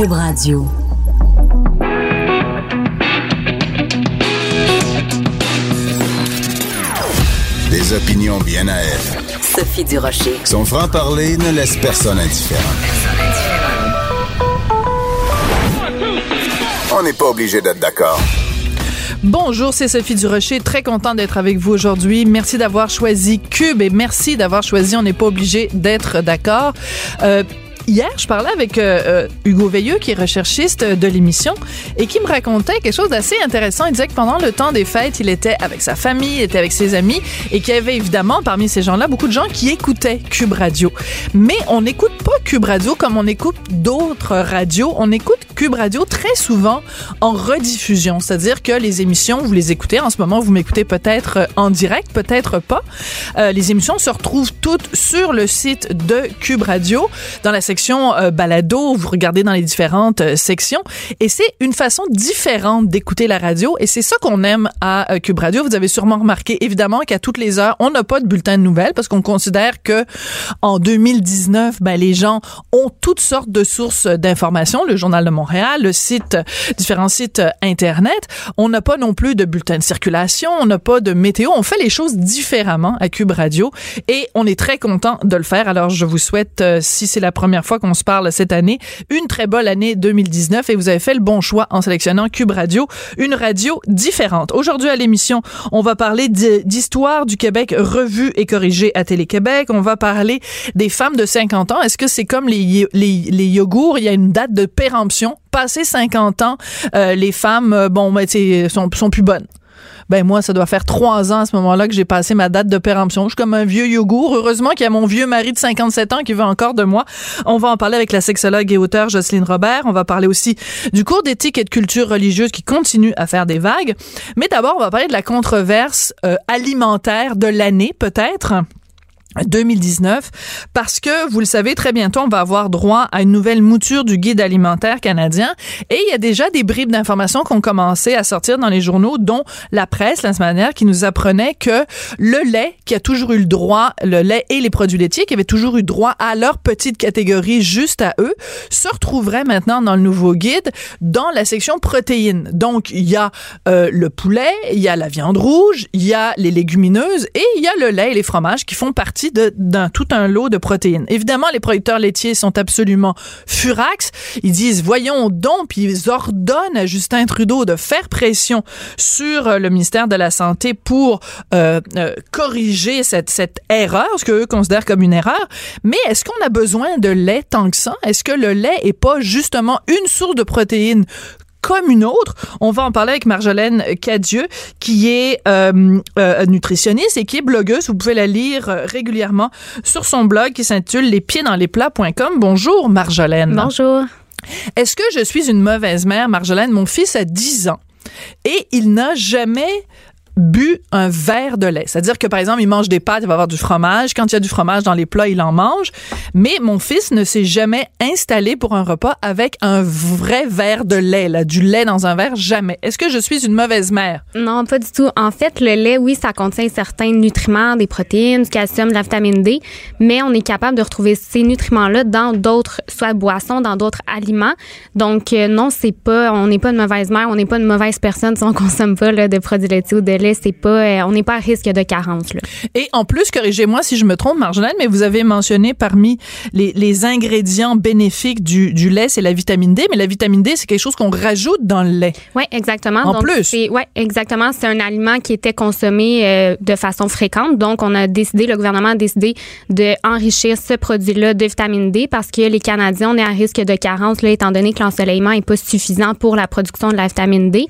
Cube Radio. Des opinions bien à elle. Sophie Durocher. Son franc-parler ne laisse personne indifférent. On n'est pas obligé d'être d'accord. Bonjour, c'est Sophie Durocher. Très content d'être avec vous aujourd'hui. Merci d'avoir choisi Cube et merci d'avoir choisi On n'est pas obligé d'être d'accord. Euh, Hier, je parlais avec euh, euh, Hugo Veilleux, qui est recherchiste de l'émission, et qui me racontait quelque chose d'assez intéressant. Il disait que pendant le temps des fêtes, il était avec sa famille, il était avec ses amis, et qu'il y avait évidemment parmi ces gens-là beaucoup de gens qui écoutaient Cube Radio. Mais on n'écoute pas Cube Radio comme on écoute d'autres radios. On écoute Cube Radio très souvent en rediffusion, c'est-à-dire que les émissions, vous les écoutez en ce moment, vous m'écoutez peut-être en direct, peut-être pas. Euh, les émissions se retrouvent toutes sur le site de Cube Radio dans la section euh, balado, vous regardez dans les différentes euh, sections et c'est une façon différente d'écouter la radio et c'est ça qu'on aime à euh, Cube Radio. Vous avez sûrement remarqué évidemment qu'à toutes les heures, on n'a pas de bulletin de nouvelles parce qu'on considère que en 2019, ben, les gens ont toutes sortes de sources d'informations, le journal de Montréal, le site, différents sites internet. On n'a pas non plus de bulletin de circulation, on n'a pas de météo. On fait les choses différemment à Cube Radio et on est très content de le faire. Alors je vous souhaite, si c'est la première fois qu'on se parle cette année. Une très bonne année 2019 et vous avez fait le bon choix en sélectionnant Cube Radio, une radio différente. Aujourd'hui à l'émission, on va parler d'histoire du Québec revue et corrigée à Télé-Québec. On va parler des femmes de 50 ans. Est-ce que c'est comme les, les, les yogourts? Il y a une date de péremption passé 50 ans, euh, les femmes, euh, bon, ben, sont, sont plus bonnes. Ben moi, ça doit faire trois ans à ce moment-là que j'ai passé ma date de péremption. Je suis comme un vieux yogourt. Heureusement qu'il y a mon vieux mari de 57 ans qui veut encore de moi. On va en parler avec la sexologue et auteure Jocelyne Robert. On va parler aussi du cours d'éthique et de culture religieuse qui continue à faire des vagues. Mais d'abord, on va parler de la controverse euh, alimentaire de l'année, peut-être. 2019 parce que vous le savez très bientôt on va avoir droit à une nouvelle mouture du guide alimentaire canadien. Et il y a déjà des bribes d'informations qui ont commencé à sortir dans les journaux dont la presse la semaine dernière qui nous apprenait que le lait qui a toujours eu le droit le lait et les produits laitiers qui avaient toujours eu droit à leur petite catégorie juste à eux se retrouveraient maintenant dans le nouveau guide dans la section protéines. Donc il y a euh, le poulet il y a la viande rouge il y a les légumineuses et il y a le lait et les fromages qui font partie d'un tout un lot de protéines. Évidemment, les producteurs laitiers sont absolument furax. Ils disent, voyons donc, puis ils ordonnent à Justin Trudeau de faire pression sur euh, le ministère de la Santé pour euh, euh, corriger cette, cette erreur, ce qu'eux considèrent comme une erreur. Mais est-ce qu'on a besoin de lait tant que ça? Est-ce que le lait est pas justement une source de protéines comme une autre. On va en parler avec Marjolaine Cadieux, qui est euh, euh, nutritionniste et qui est blogueuse. Vous pouvez la lire euh, régulièrement sur son blog qui s'intitule lespiedsansleplats.com. Bonjour Marjolaine. Bonjour. Est-ce que je suis une mauvaise mère, Marjolaine? Mon fils a 10 ans et il n'a jamais bu un verre de lait. C'est-à-dire que, par exemple, il mange des pâtes, il va avoir du fromage. Quand il y a du fromage dans les plats, il en mange. Mais mon fils ne s'est jamais installé pour un repas avec un vrai verre de lait, du lait dans un verre, jamais. Est-ce que je suis une mauvaise mère? Non, pas du tout. En fait, le lait, oui, ça contient certains nutriments, des protéines, du calcium, de la vitamine D, mais on est capable de retrouver ces nutriments-là dans d'autres, soit boissons, dans d'autres aliments. Donc, euh, non, c'est pas, on n'est pas une mauvaise mère, on n'est pas une mauvaise personne si on consomme pas de produits laitiers ou de lait c'est pas, euh, on n'est pas à risque de carence. Là. Et en plus, corrigez-moi si je me trompe, Marjolaine, mais vous avez mentionné parmi les, les ingrédients bénéfiques du, du lait, c'est la vitamine D, mais la vitamine D, c'est quelque chose qu'on rajoute dans le lait. Oui, exactement. En plus. Oui, exactement. C'est un aliment qui était consommé euh, de façon fréquente. Donc, on a décidé, le gouvernement a décidé d'enrichir ce produit-là de vitamine D parce que les Canadiens, on est à risque de carence, là, étant donné que l'ensoleillement n'est pas suffisant pour la production de la vitamine D.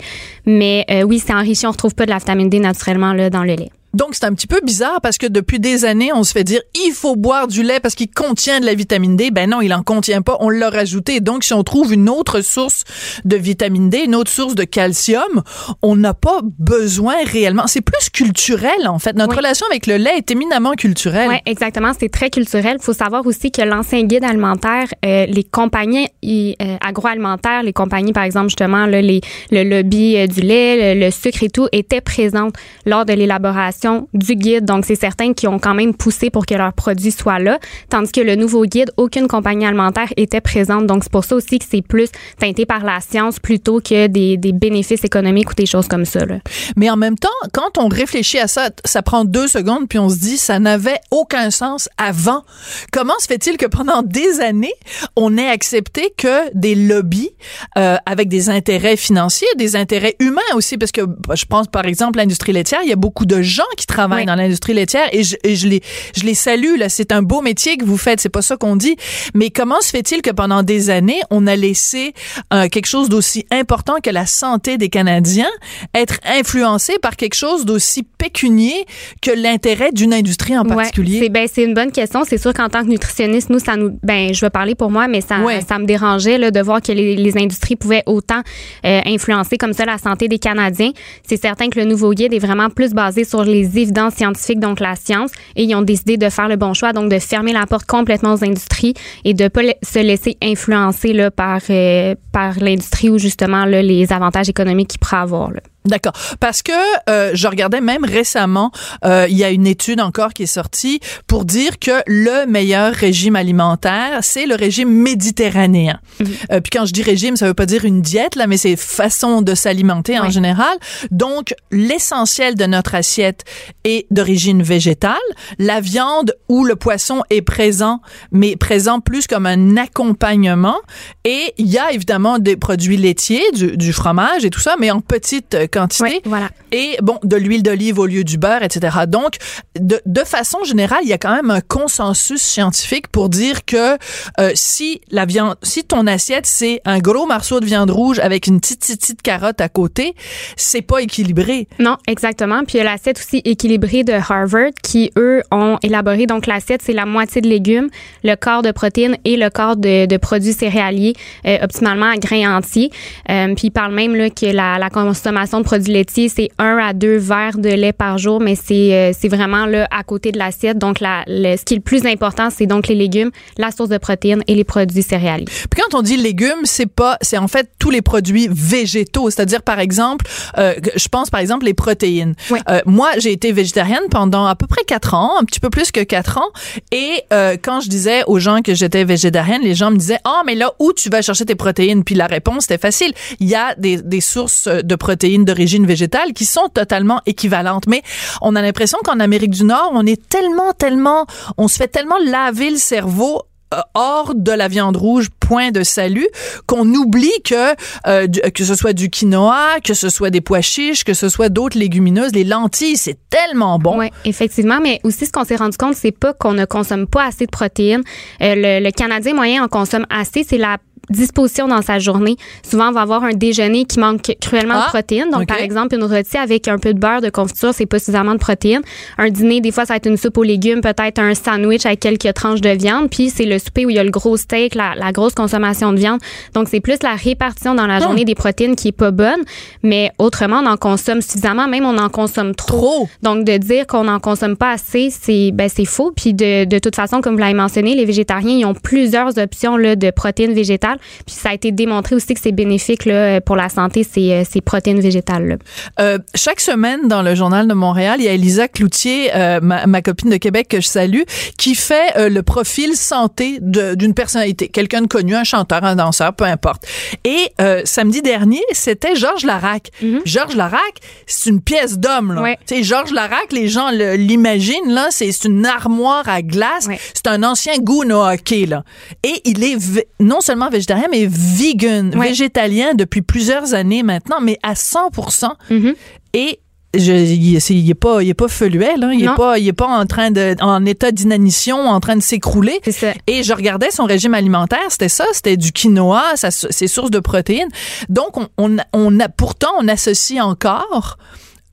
Mais euh, oui, c'est enrichi, on retrouve pas de la vitamine Naturellement là, dans le lait. Donc, c'est un petit peu bizarre parce que depuis des années, on se fait dire il faut boire du lait parce qu'il contient de la vitamine D. Ben non, il en contient pas. On l'a rajouté. Donc, si on trouve une autre source de vitamine D, une autre source de calcium, on n'a pas besoin réellement. C'est plus culturel, en fait. Notre relation avec le lait est éminemment culturelle. Oui, exactement. C'est très culturel. Il faut savoir aussi que l'ancien guide alimentaire, euh, les compagnies euh, agroalimentaires, les compagnies, par exemple, justement, là, les, le lobby euh, du lait, le, le, sucre et tout, étaient présentes lors de l'élaboration du guide. Donc, c'est certains qui ont quand même poussé pour que leur produit soit là. Tandis que le nouveau guide, aucune compagnie alimentaire était présente. Donc, c'est pour ça aussi que c'est plus teinté par la science plutôt que des, des bénéfices économiques ou des choses comme ça. Là. Mais en même temps, quand on réfléchit à ça, ça prend deux secondes, puis on se dit, ça n'avait aucun sens avant. Comment se fait-il que pendant des années, on ait accepté que des lobbies euh, avec des intérêts financiers, des intérêts humains aussi, parce que bah, je pense par exemple l'industrie laitière, il y a beaucoup de gens qui travaillent dans l'industrie laitière et je, et je les je les salue là, c'est un beau métier que vous faites, c'est pas ça qu'on dit, mais comment se fait-il que pendant des années, on a laissé euh, quelque chose d'aussi important que la santé des Canadiens être influencé par quelque chose d'aussi pécunier que l'intérêt d'une industrie en particulier? c'est ben, c'est une bonne question. C'est sûr qu'en tant que nutritionniste, nous, ça nous, ben, je vais parler pour moi, mais ça, ça me dérangeait là, de voir que les, les industries pouvaient autant euh, influencer comme ça la santé des Canadiens. C'est certain que le nouveau guide est vraiment plus basé sur les évidences scientifiques, donc la science, et ils ont décidé de faire le bon choix, donc de fermer la porte complètement aux industries et de pas se laisser influencer là, par, euh, par l'industrie ou justement là, les avantages économiques qu'il pourrait avoir. Là. D'accord. Parce que euh, je regardais même récemment, euh, il y a une étude encore qui est sortie pour dire que le meilleur régime alimentaire, c'est le régime méditerranéen. Mm-hmm. Euh, puis quand je dis régime, ça veut pas dire une diète là, mais c'est façon de s'alimenter en général. Donc l'essentiel de notre assiette est d'origine végétale. La viande ou le poisson est présent, mais présent plus comme un accompagnement. Et il y a évidemment des produits laitiers, du, du fromage et tout ça, mais en petite quantité. voilà. Et bon, de l'huile d'olive au lieu du beurre, etc. Donc, de, de, façon générale, il y a quand même un consensus scientifique pour dire que euh, si la viande, si ton assiette c'est un gros morceau de viande rouge avec une petite petite carotte à côté, c'est pas équilibré. Non, exactement. Puis il y a l'assiette aussi équilibrée de Harvard qui eux ont élaboré donc l'assiette c'est la moitié de légumes, le quart de protéines et le quart de, de produits céréaliers euh, optimalement à grains entiers. Euh, puis ils parlent même là que la, la consommation de produits laitiers, c'est un à deux verres de lait par jour, mais c'est euh, c'est vraiment là à côté de l'assiette. Donc la, ce qui est le plus important, c'est donc les légumes, la source de protéines et les produits céréaliers. Puis quand on dit légumes, c'est pas c'est en fait tous les produits végétaux, c'est-à-dire par exemple, euh, je pense par exemple les protéines. Oui. Euh, moi, j'ai été végétarienne pendant à peu près quatre ans, un petit peu plus que quatre ans, et euh, quand je disais aux gens que j'étais végétarienne, les gens me disaient "Ah, oh, mais là où tu vas chercher tes protéines Puis la réponse était facile. Il y a des, des sources de protéines d'origine végétale qui sont totalement équivalentes. Mais on a l'impression qu'en Amérique du Nord, on est tellement, tellement, on se fait tellement laver le cerveau euh, hors de la viande rouge, point de salut, qu'on oublie que euh, que ce soit du quinoa, que ce soit des pois chiches, que ce soit d'autres légumineuses, les lentilles, c'est tellement bon. Oui, effectivement, mais aussi ce qu'on s'est rendu compte, c'est pas qu'on ne consomme pas assez de protéines. Euh, le, le Canadien moyen en consomme assez, c'est la disposition dans sa journée. Souvent, on va avoir un déjeuner qui manque cruellement Ah, de protéines. Donc, par exemple, une rôtie avec un peu de beurre, de confiture, c'est pas suffisamment de protéines. Un dîner, des fois, ça va être une soupe aux légumes, peut-être un sandwich avec quelques tranches de viande. Puis, c'est le souper où il y a le gros steak, la, la grosse consommation de viande. Donc, c'est plus la répartition dans la Hmm. journée des protéines qui est pas bonne. Mais autrement, on en consomme suffisamment, même on en consomme trop. Trop. Donc, de dire qu'on n'en consomme pas assez, c'est ben, c'est faux. Puis, de, de toute façon, comme vous l'avez mentionné, les végétariens, ils ont plusieurs options là, de protéines végétales. Puis, ça a été démontré aussi que c'est bénéfique là, pour la santé, ces, euh, ces protéines végétales. Euh, chaque semaine dans le journal de Montréal, il y a Elisa Cloutier, euh, ma, ma copine de Québec que je salue, qui fait euh, le profil santé d'une personnalité, quelqu'un de connu, un chanteur, un danseur, peu importe. Et samedi dernier, c'était Georges Larac. Georges Larac, c'est une pièce d'homme. Ouais. Tu sais, Georges Larac, les gens l'imaginent là, c'est une armoire à glace. Ouais. C'est un ancien goon au hockey là. Et il est non seulement végétarien, mais vegan, Ouais. végétalien depuis plusieurs années maintenant, mais à 100%. Mhm. Et je, il, c'est- il est pas, il est pas feluet, là. Il est Non. pas, il est pas en train de, en état d'inanition, en train de s'écrouler. C'est ça. Et je regardais son régime alimentaire, c'était ça, c'était du quinoa, ça, ses sources de protéines. Donc, on, on a, pourtant, on associe encore,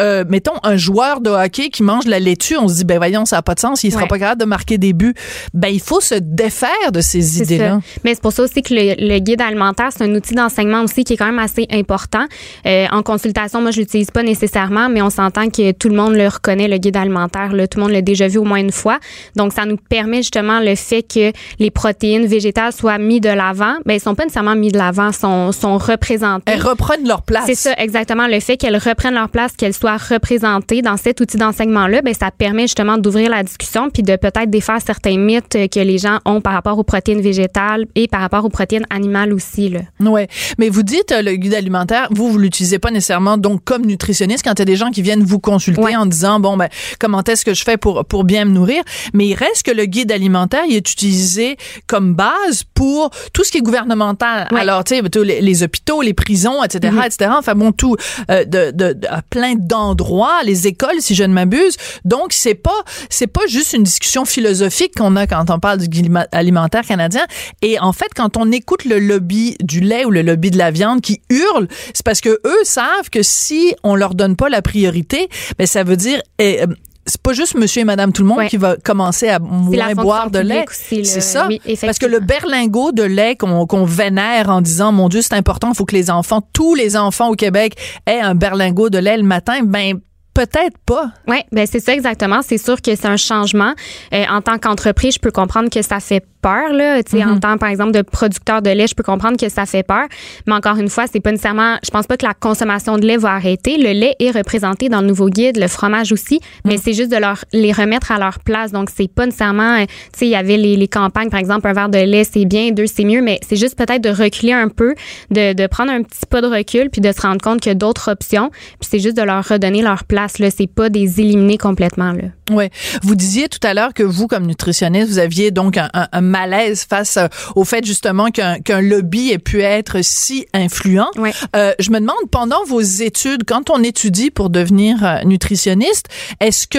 euh, mettons, un joueur de hockey qui mange de la laitue, on se dit, ben voyons, ça n'a pas de sens, il sera Ouais. pas capable de marquer des buts. Ben, il faut se défaire de ces idées-là. Mais c'est pour ça aussi que le, le guide alimentaire, c'est un outil d'enseignement aussi qui est quand même assez important. Euh, en consultation, moi, je l'utilise pas nécessairement, mais on s'entend que tout le monde le reconnaît, le guide alimentaire. Là, tout le monde l'a déjà vu au moins une fois. Donc, ça nous permet justement le fait que les protéines végétales soient mis de l'avant. Ben, ils sont pas nécessairement mis de l'avant, sont, sont représentées. Elles reprennent leur place. C'est ça, exactement. Le fait qu'elles reprennent leur place, qu'elles soient représenté dans cet outil d'enseignement-là, ben ça permet justement d'ouvrir la discussion puis de peut-être défaire certains mythes que les gens ont par rapport aux protéines végétales et par rapport aux protéines animales aussi. Là. Ouais, mais vous dites le guide alimentaire, vous vous l'utilisez pas nécessairement donc comme nutritionniste quand il y a des gens qui viennent vous consulter en disant bon ben comment est-ce que je fais pour pour bien me nourrir, mais il reste que le guide alimentaire il est utilisé comme base pour tout ce qui est gouvernemental. Alors tu sais les, les, hôpitaux, les prisons, etc., mm-hmm. etc. Enfin bon tout euh, de, de, de, plein d'endroits, les écoles si je ne m'abuse. Donc c'est pas c'est pas juste une discussion philosophique qu'on a quand on parle du alimentaire canadien. Et en fait quand on écoute le lobby du lait ou le lobby de la viande qui hurle, c'est parce que eux savent que si on leur donne pas la priorité, ben ça veut dire eh, c'est pas juste monsieur et madame tout le monde qui va commencer à moins boire de lait. C'est ça. Parce que le berlingot de lait qu'on vénère en disant, mon Dieu, c'est important, il faut que les enfants, tous les enfants au Québec aient un berlingot de lait le matin, ben peut-être pas. Oui, ben c'est ça exactement. C'est sûr que c'est un changement. Euh, en tant qu'entreprise, je peux comprendre que ça fait peur là, tu sais en mhm. tant par exemple de producteur de lait, je peux comprendre que ça fait peur, mais encore une fois, c'est pas nécessairement je pense pas que la consommation de lait va arrêter, le lait est représenté dans le nouveau guide, le fromage aussi, mais mhm. c'est juste de leur les remettre à leur place. Donc c'est pas nécessairement euh, tu sais il y avait les, les, campagnes par exemple un verre de lait, c'est bien, deux c'est mieux, mais c'est juste peut-être de reculer un peu, de, de prendre un petit pas de recul puis de se rendre compte qu'il y a d'autres options, puis c'est juste de leur redonner leur place là, c'est pas des éliminer complètement là. Ouais, vous disiez tout à l'heure que vous comme nutritionniste, vous aviez donc un, un, un malaise face euh, au fait justement qu'un lobby ait pu être si influent. Euh, je me demande, pendant vos études, quand on étudie pour devenir euh, nutritionniste, est-ce que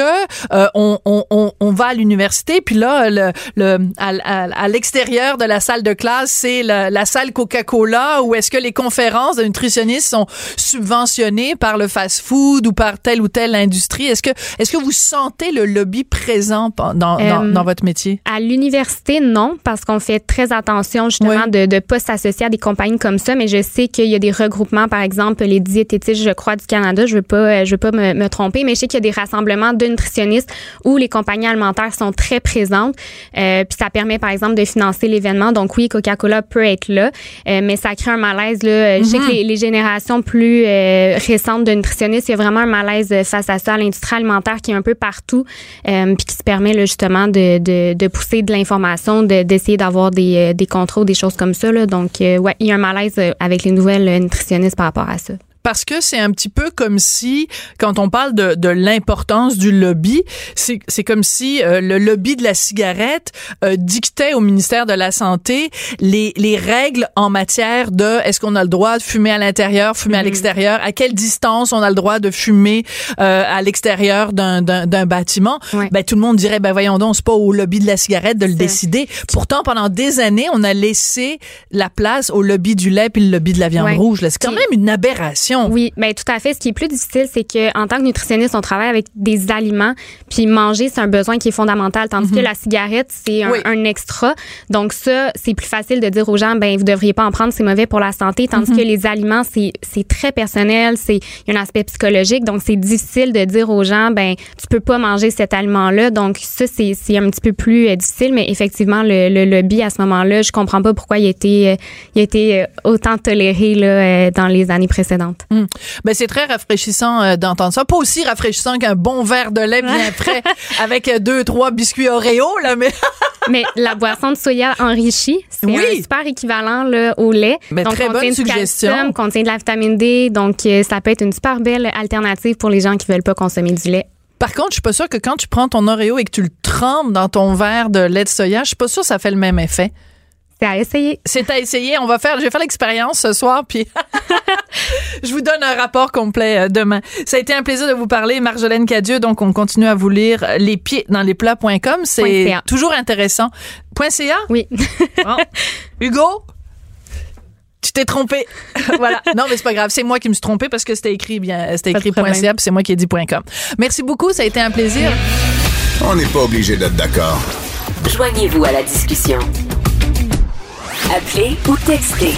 on, on, on, va à l'université, puis là, le, le, à, l'extérieur de la salle de classe, c'est la, la, salle Coca-Cola, ou est-ce que les conférences de nutritionnistes sont subventionnées par le fast-food ou par telle ou telle industrie? Est-ce que, est-ce que vous sentez le lobby présent dans, dans, dans votre métier? À l'université, non, parce qu'on fait très attention justement de ne pas s'associer à des compagnies comme ça, mais je sais qu'il y a des regroupements, par exemple les diététistes, je crois, du Canada, je veux pas, je veux pas me, me tromper, mais je sais qu'il y a des rassemblements de nutritionnistes où les compagnies alimentaires sont très présentes, euh, puis ça permet par exemple de financer l'événement. Donc oui, Coca-Cola peut être là, euh, mais ça crée un malaise là. Je sais que mm-hmm. les, les générations plus euh, récentes de nutritionnistes, il y a vraiment un malaise face à ça, à l'industrie alimentaire qui est un peu partout, euh, puis qui se permet justement de, de, de pousser de l'information, d'essayer d'avoir des, euh, des contrôles, des choses comme ça. Là. Donc, euh, ouais, il y a un malaise euh, avec les nouvelles nutritionnistes par rapport à ça parce que c'est un petit peu comme si, quand on parle de, de l'importance du lobby, c'est, comme si euh, le lobby de la cigarette euh, dictait au ministère de la Santé les, les règles en matière de est-ce qu'on a le droit de fumer à l'intérieur, fumer à mm-hmm. l'extérieur, à quelle distance on a le droit de fumer euh, à l'extérieur d'un bâtiment. Ben, tout le monde dirait, ben voyons donc, c'est pas au lobby de la cigarette de le décider. Pourtant, pendant des années, on a laissé la place au lobby du lait puis le lobby de la viande rouge. C'est quand même une aberration. Oui, mais ben, tout à fait. Ce qui est plus difficile, c'est que en tant que nutritionniste, on travaille avec des aliments, puis manger, c'est un besoin qui est fondamental, tandis que mhm. la cigarette, c'est un, extra. Donc ça, c'est plus facile de dire aux gens, ben vous devriez pas en prendre, c'est mauvais pour la santé, tandis mhm. que les aliments, c'est c'est très personnel, c'est il y a un aspect psychologique, donc c'est difficile de dire aux gens, ben tu peux pas manger cet aliment-là. Donc ça, c'est c'est un petit peu plus euh, difficile, mais effectivement le, le, lobby à ce moment-là, je comprends pas pourquoi il a été euh, il a été euh, autant toléré là dans les années précédentes. Ben c'est très rafraîchissant euh, d'entendre ça. Pas aussi rafraîchissant qu'un bon verre de lait bien frais avec euh, deux trois biscuits Oreo là, mais mais la boisson de soya enrichie, c'est un super équivalent là, au lait. Ben, donc très bonne suggestion. Calcium, contient de la vitamine D, donc euh, ça peut être une super belle alternative pour les gens qui veulent pas consommer du lait. Par contre, je suis pas sûre que quand tu prends ton Oreo et que tu le trempes dans ton verre de lait de soya, je suis pas sûre que ça fait le même effet. C'est à essayer. C'est à essayer. On va faire, je vais faire l'expérience ce soir, puis je vous donne un rapport complet euh, demain. Ça a été un plaisir de vous parler, Marjolaine Cadieux. Donc, on continue à vous lire les pieds dans les plats.com. C'est toujours intéressant. .ca? Oui. Hugo? Tu t'es trompé. voilà. Non, mais c'est pas grave. C'est moi qui me suis trompé parce que c'était écrit bien, c'était écrit .ca, c'est moi qui ai dit .com. Merci beaucoup. Ça a été un plaisir. On n'est pas obligé d'être d'accord. Joignez-vous à la discussion. Appelez ou textez.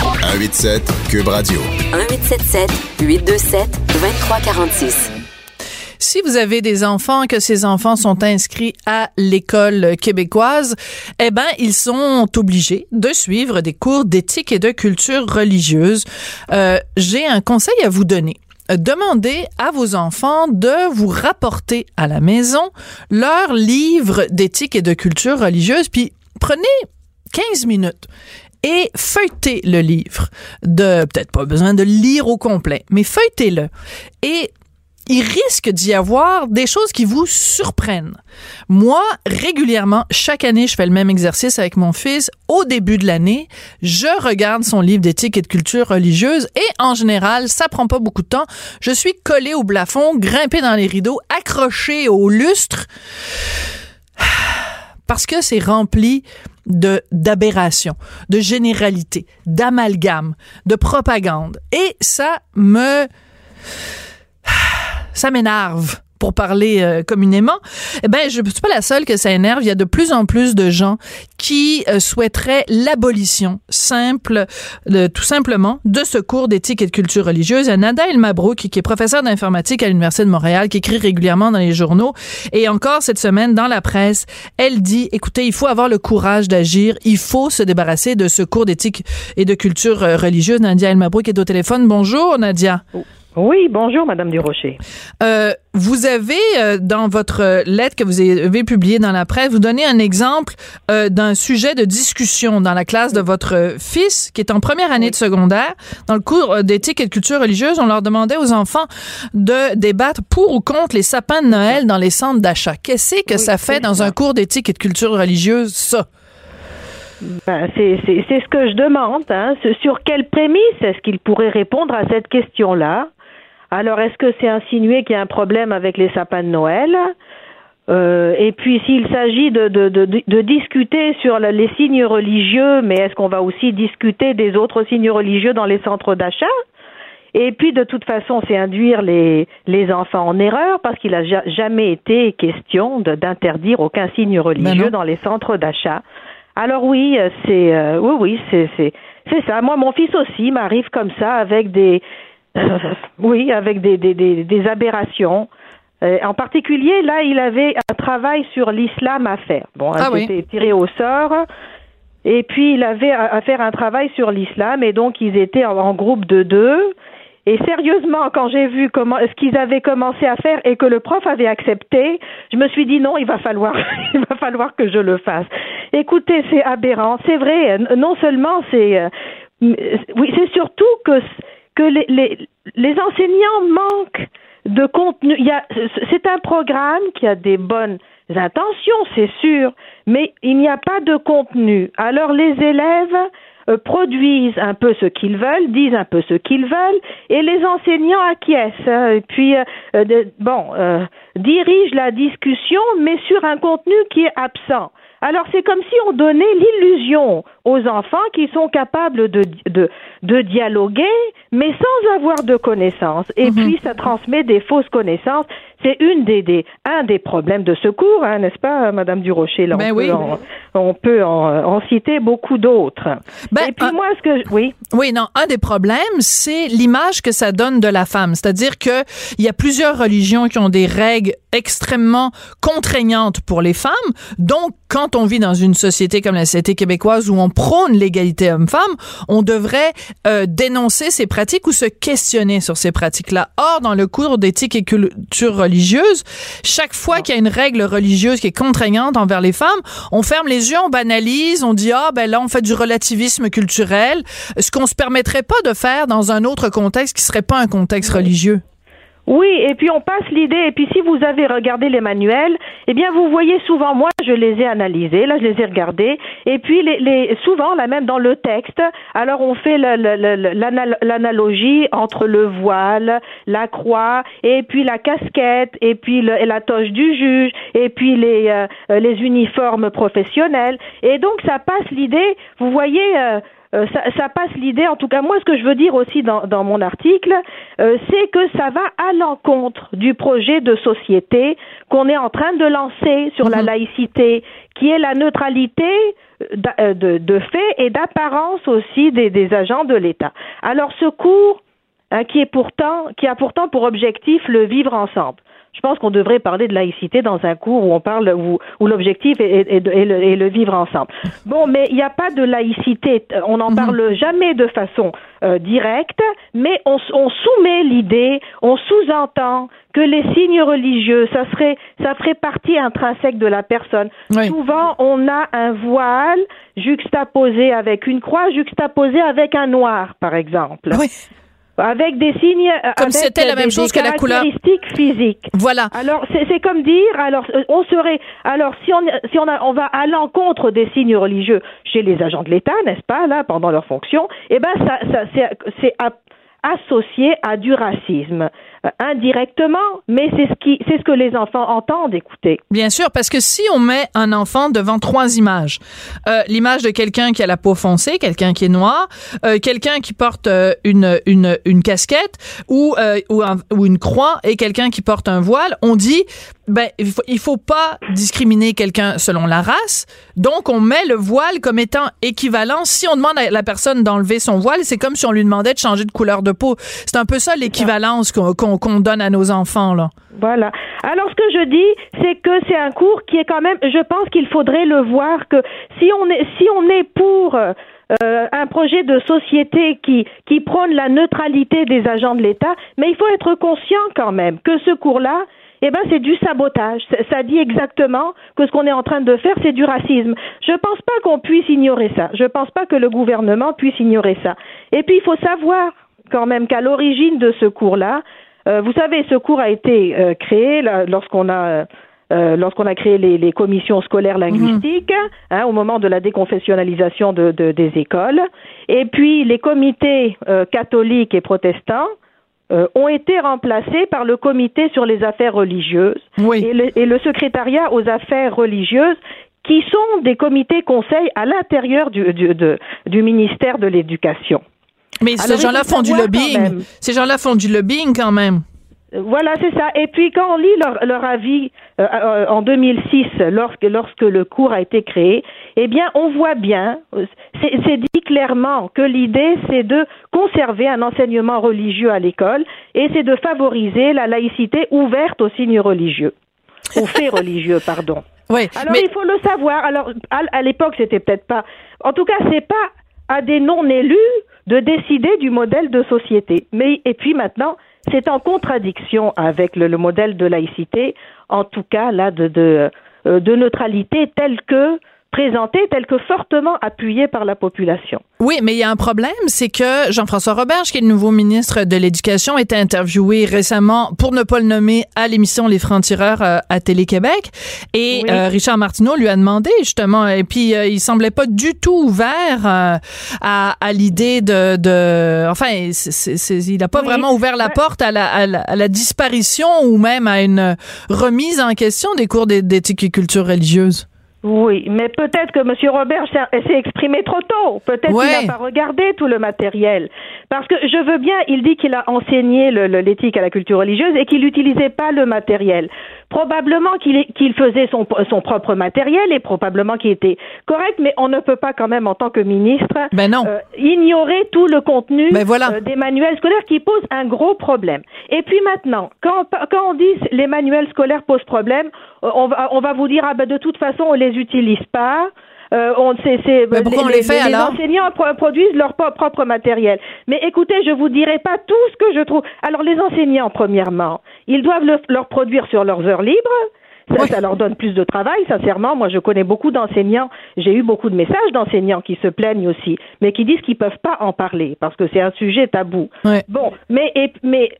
187 Cube Radio. 1877 827 2346. Si vous avez des enfants, que ces enfants sont inscrits à l'école québécoise, eh ben, ils sont obligés de suivre des cours d'éthique et de culture religieuse. Euh, J'ai un conseil à vous donner. demandez à vos enfants de vous rapporter à la maison leur livre d'éthique et de culture religieuse, puis prenez 15 minutes et feuilletez le livre. De peut-être pas besoin de lire au complet, mais feuilletez-le. Et il risque d'y avoir des choses qui vous surprennent. Moi, régulièrement, chaque année, je fais le même exercice avec mon fils. Au début de l'année, je regarde son livre d'éthique et de culture religieuse et en général, ça prend pas beaucoup de temps. Je suis collé au plafond, grimpé dans les rideaux, accroché au lustre parce que c'est rempli de d'aberrations, de généralités, d'amalgames, de propagande. Et ça me ça m'énerve pour parler euh, communément, eh ben je suis pas la seule que ça énerve. Il y a de plus en plus de gens qui euh, souhaiteraient l'abolition simple, tout simplement, de ce cours d'éthique et de culture religieuse. Nada El Mabrouk, qui est professeur d'informatique à l'Université de Montréal, qui écrit régulièrement dans les journaux, et encore cette semaine dans la presse, elle dit, écoutez, il faut avoir le courage d'agir, il faut se débarrasser de ce cours d'éthique et de culture euh, religieuse. Nadia El Mabrouk est au téléphone. Bonjour, Nadia. Oh. Oui, bonjour, Madame Durocher. Euh, vous avez, euh, dans votre lettre que vous avez publiée dans la presse, vous donnez un exemple euh, d'un sujet de discussion dans la classe de votre fils, qui est en première année de secondaire. Dans le cours d'éthique et de culture religieuse, on leur demandait aux enfants de débattre pour ou contre les sapins de Noël dans les centres d'achat. Qu'est-ce que ça fait dans un cours d'éthique et de culture religieuse, ça? Ben, c'est ce que je demande. Hein. Sur quelle prémisse est-ce qu'il pourrait répondre à cette question-là? Alors, est-ce que c'est insinué qu'il y a un problème avec les sapins de Noël? Euh, et puis s'il s'agit de, de, de, de, discuter sur les signes religieux, mais est-ce qu'on va aussi discuter des autres signes religieux dans les centres d'achat? Et puis de toute façon, c'est induire les, les enfants en erreur parce qu'il n'a jamais été question d'interdire aucun signe religieux dans les centres d'achat. Alors oui, c'est euh, oui oui c'est c'est c'est ça. Moi, mon fils aussi m'arrive comme ça avec des oui, avec des, des, des, des aberrations. Euh, en particulier, là, il avait un travail sur l'islam à faire. Bon, ah il tiré au sort. Et puis, il avait à faire un travail sur l'islam. Et donc, ils étaient en, groupe de deux. Et sérieusement, quand j'ai vu comment ce qu'ils avaient commencé à faire et que le prof avait accepté, je me suis dit non, il va falloir, il va falloir que je le fasse. Écoutez, c'est aberrant. C'est vrai. Non seulement c'est, euh, oui, c'est surtout que que les, les, les enseignants manquent de contenu. C'est un programme qui a des bonnes intentions, c'est sûr, mais il n'y a pas de contenu. Alors les élèves euh, produisent un peu ce qu'ils veulent, disent un peu ce qu'ils veulent, et les enseignants acquiescent. Hein, et puis, euh, euh, bon, dirigent la discussion, mais sur un contenu qui est absent. Alors c'est comme si on donnait l'illusion aux enfants qui sont capables de, de, de dialoguer, mais sans avoir de connaissances. Et mhm. puis ça transmet des fausses connaissances. C'est une des, des un des problèmes de secours, hein, n'est-ce pas, Madame Durocher? Là, ben on, peut en, on peut en, citer beaucoup d'autres. Ben, Et puis moi, ce que oui? Oui, non, un des problèmes, c'est l'image que ça donne de la femme. C'est-à-dire que il y a plusieurs religions qui ont des règles extrêmement contraignantes pour les femmes. Donc, quand on vit dans une société comme la société québécoise où on prône l'égalité homme-femme, on devrait euh, dénoncer ces pratiques ou se questionner sur ces pratiques-là. Or, dans le cours d'éthique et culture religieuse, chaque fois qu'il y a une règle religieuse qui est contraignante envers les femmes, on ferme les yeux, on banalise, on dit ah ben là on fait du relativisme culturel, ce qu'on se permettrait pas de faire dans un autre contexte qui serait pas un contexte religieux. Oui, et puis on passe l'idée, et puis si vous avez regardé les manuels, eh bien vous voyez souvent, moi je les ai analysés, là je les ai regardés, et puis les, les souvent, là même dans le texte, alors on fait l'analogie entre le voile, la croix, et puis la casquette, et puis la toche du juge, et puis les, euh, les uniformes professionnels, et donc ça passe l'idée, vous voyez... Euh, euh, ça, ça, passe l'idée, en tout cas moi ce que je veux dire aussi dans, dans mon article, euh, c'est que ça va à l'encontre du projet de société qu'on est en train de lancer sur la mhm. laïcité, qui est la neutralité euh, de, de fait et d'apparence aussi des, des, agents de l'État. Alors ce cours hein, qui est pourtant qui a pourtant pour objectif le vivre ensemble je pense qu'on devrait parler de laïcité dans un cours où on parle où, où l'objectif est, est, le, le, vivre ensemble. Bon, mais il n'y a pas de laïcité. On n'en mhm. parle jamais de façon euh, directe, mais on, on soumet l'idée, on sous-entend que les signes religieux, ça serait, ça ferait partie intrinsèque de la personne. Oui. Souvent, on a un voile juxtaposé avec une croix, juxtaposé avec un noir, par exemple. Oui. Avec des signes. euh, Comme c'était la des- même chose des que la couleur. Voilà. Alors c'est comme dire alors euh, on serait alors si on si on a, on va à l'encontre des signes religieux chez les agents de l'État n'est-ce pas là pendant leur fonction eh ben ça, ça c'est associé à du racisme indirectement mais c'est ce qui c'est ce que les enfants entendent écoutez Bien sûr, parce que si on met un enfant devant trois images, euh, l'image de quelqu'un qui a la peau foncée, quelqu'un qui est noir, euh, quelqu'un qui porte euh, une, une, une casquette ou, euh, ou, un- ou une croix et quelqu'un qui porte un voile, on dit ben il faut, il faut pas discriminer quelqu'un selon la race, donc on met le voile comme étant équivalent. Si on demande à la personne d'enlever son voile, c'est comme si on lui demandait de changer de couleur de peau. C'est un peu ça l'équivalence qu'on qu'on- donne à nos enfants là. Voilà. Alors ce que je dis, c'est que c'est un cours qui est quand même. Je pense qu'il faudrait le voir que si on est si on est pour euh, un projet de société qui qui prône la neutralité des agents de l'État, mais il faut être conscient quand même que ce cours-là. Eh ben, c'est du sabotage. Ça- dit exactement que ce qu'on est en train de faire, c'est du racisme. Je pense pas qu'on puisse ignorer ça. Je pense pas que le gouvernement puisse ignorer ça. Et puis, il faut savoir quand même qu'à l'origine de ce cours-là, vous savez, ce cours a été euh, créé lorsqu'on a euh, euh, lorsqu'on a créé les, les commissions scolaires linguistiques, hein, au moment de la déconfessionnalisation de, de- des écoles, et puis les comités euh, catholiques et protestants euh, ont été remplacés par le comité sur les affaires religieuses Oui. et, le, et le secrétariat aux affaires religieuses qui sont des comités conseils à l'intérieur du, du, de- du ministère de l'Éducation. Mais Alors, ces gens-là font du lobbying. Ces gens-là font du lobbying quand même. Voilà, c'est ça. Et puis quand on lit leur, leur avis euh, euh, en 2006, lorsque, lorsque le cours a été créé, eh bien, on voit bien, euh, c'est c'est dit clairement que l'idée, c'est de conserver un enseignement religieux à l'école et c'est de favoriser la laïcité ouverte aux signes religieux, aux faits religieux, pardon. Oui. Alors mais il faut le savoir. Alors à, à l'époque, c'était peut-être pas. En tout cas, c'est pas à des non-élus de décider du modèle de société. Mais et puis maintenant, c'est en contradiction avec le, le modèle de laïcité, en tout cas là de euh, neutralité tel que présenté, tel que fortement appuyé par la population. oui, mais il y a un problème, c'est que Jean-François Roberge, qui est le nouveau ministre de l'Éducation, était interviewé récemment, pour ne pas le nommer, à l'émission Les Francs-Tireurs euh, à Télé-Québec. Et Oui. euh, Richard Martineau lui a demandé, justement, et puis euh, il semblait pas du tout ouvert euh, à, à l'idée de, de... Enfin, il n'a pas Oui. vraiment ouvert la porte à la, à, la, à la disparition ou même à une remise en question des cours d'é- d'éthique et culture religieuse. Oui, mais peut-être que M. Robert s'est s'est exprimé trop tôt. Peut-être Ouais. qu'il n'a pas regardé tout le matériel. Parce que je veux bien, il dit qu'il a enseigné l'éthique à la culture religieuse et qu'il n'utilisait pas le matériel. Probablement qu'il faisait son, son propre matériel et probablement qu'il était correct, mais on ne peut pas quand même, en tant que ministre, Ben non. euh, ignorer tout le contenu Ben voilà. euh, des manuels scolaires qui posent un gros problème. Et puis maintenant, quand, quand on dit les manuels scolaires posent problème, euh, on va, on va vous dire ah ben de toute façon on les utilise pas. Euh, on, c'est, c'est, Mais pourquoi on les fait, alors? Les enseignants pro- produisent leur propre matériel. Mais écoutez, je vous dirai pas tout ce que je trouve. Alors les enseignants, premièrement, ils doivent le- leur produire sur leurs heures libres. Ça, Oui. ça leur donne plus de travail, sincèrement. Moi, je connais beaucoup d'enseignants. J'ai eu beaucoup de messages d'enseignants qui se plaignent aussi, mais qui disent qu'ils peuvent pas en parler parce que c'est un sujet tabou. Ouais. Bon, mais, et- mais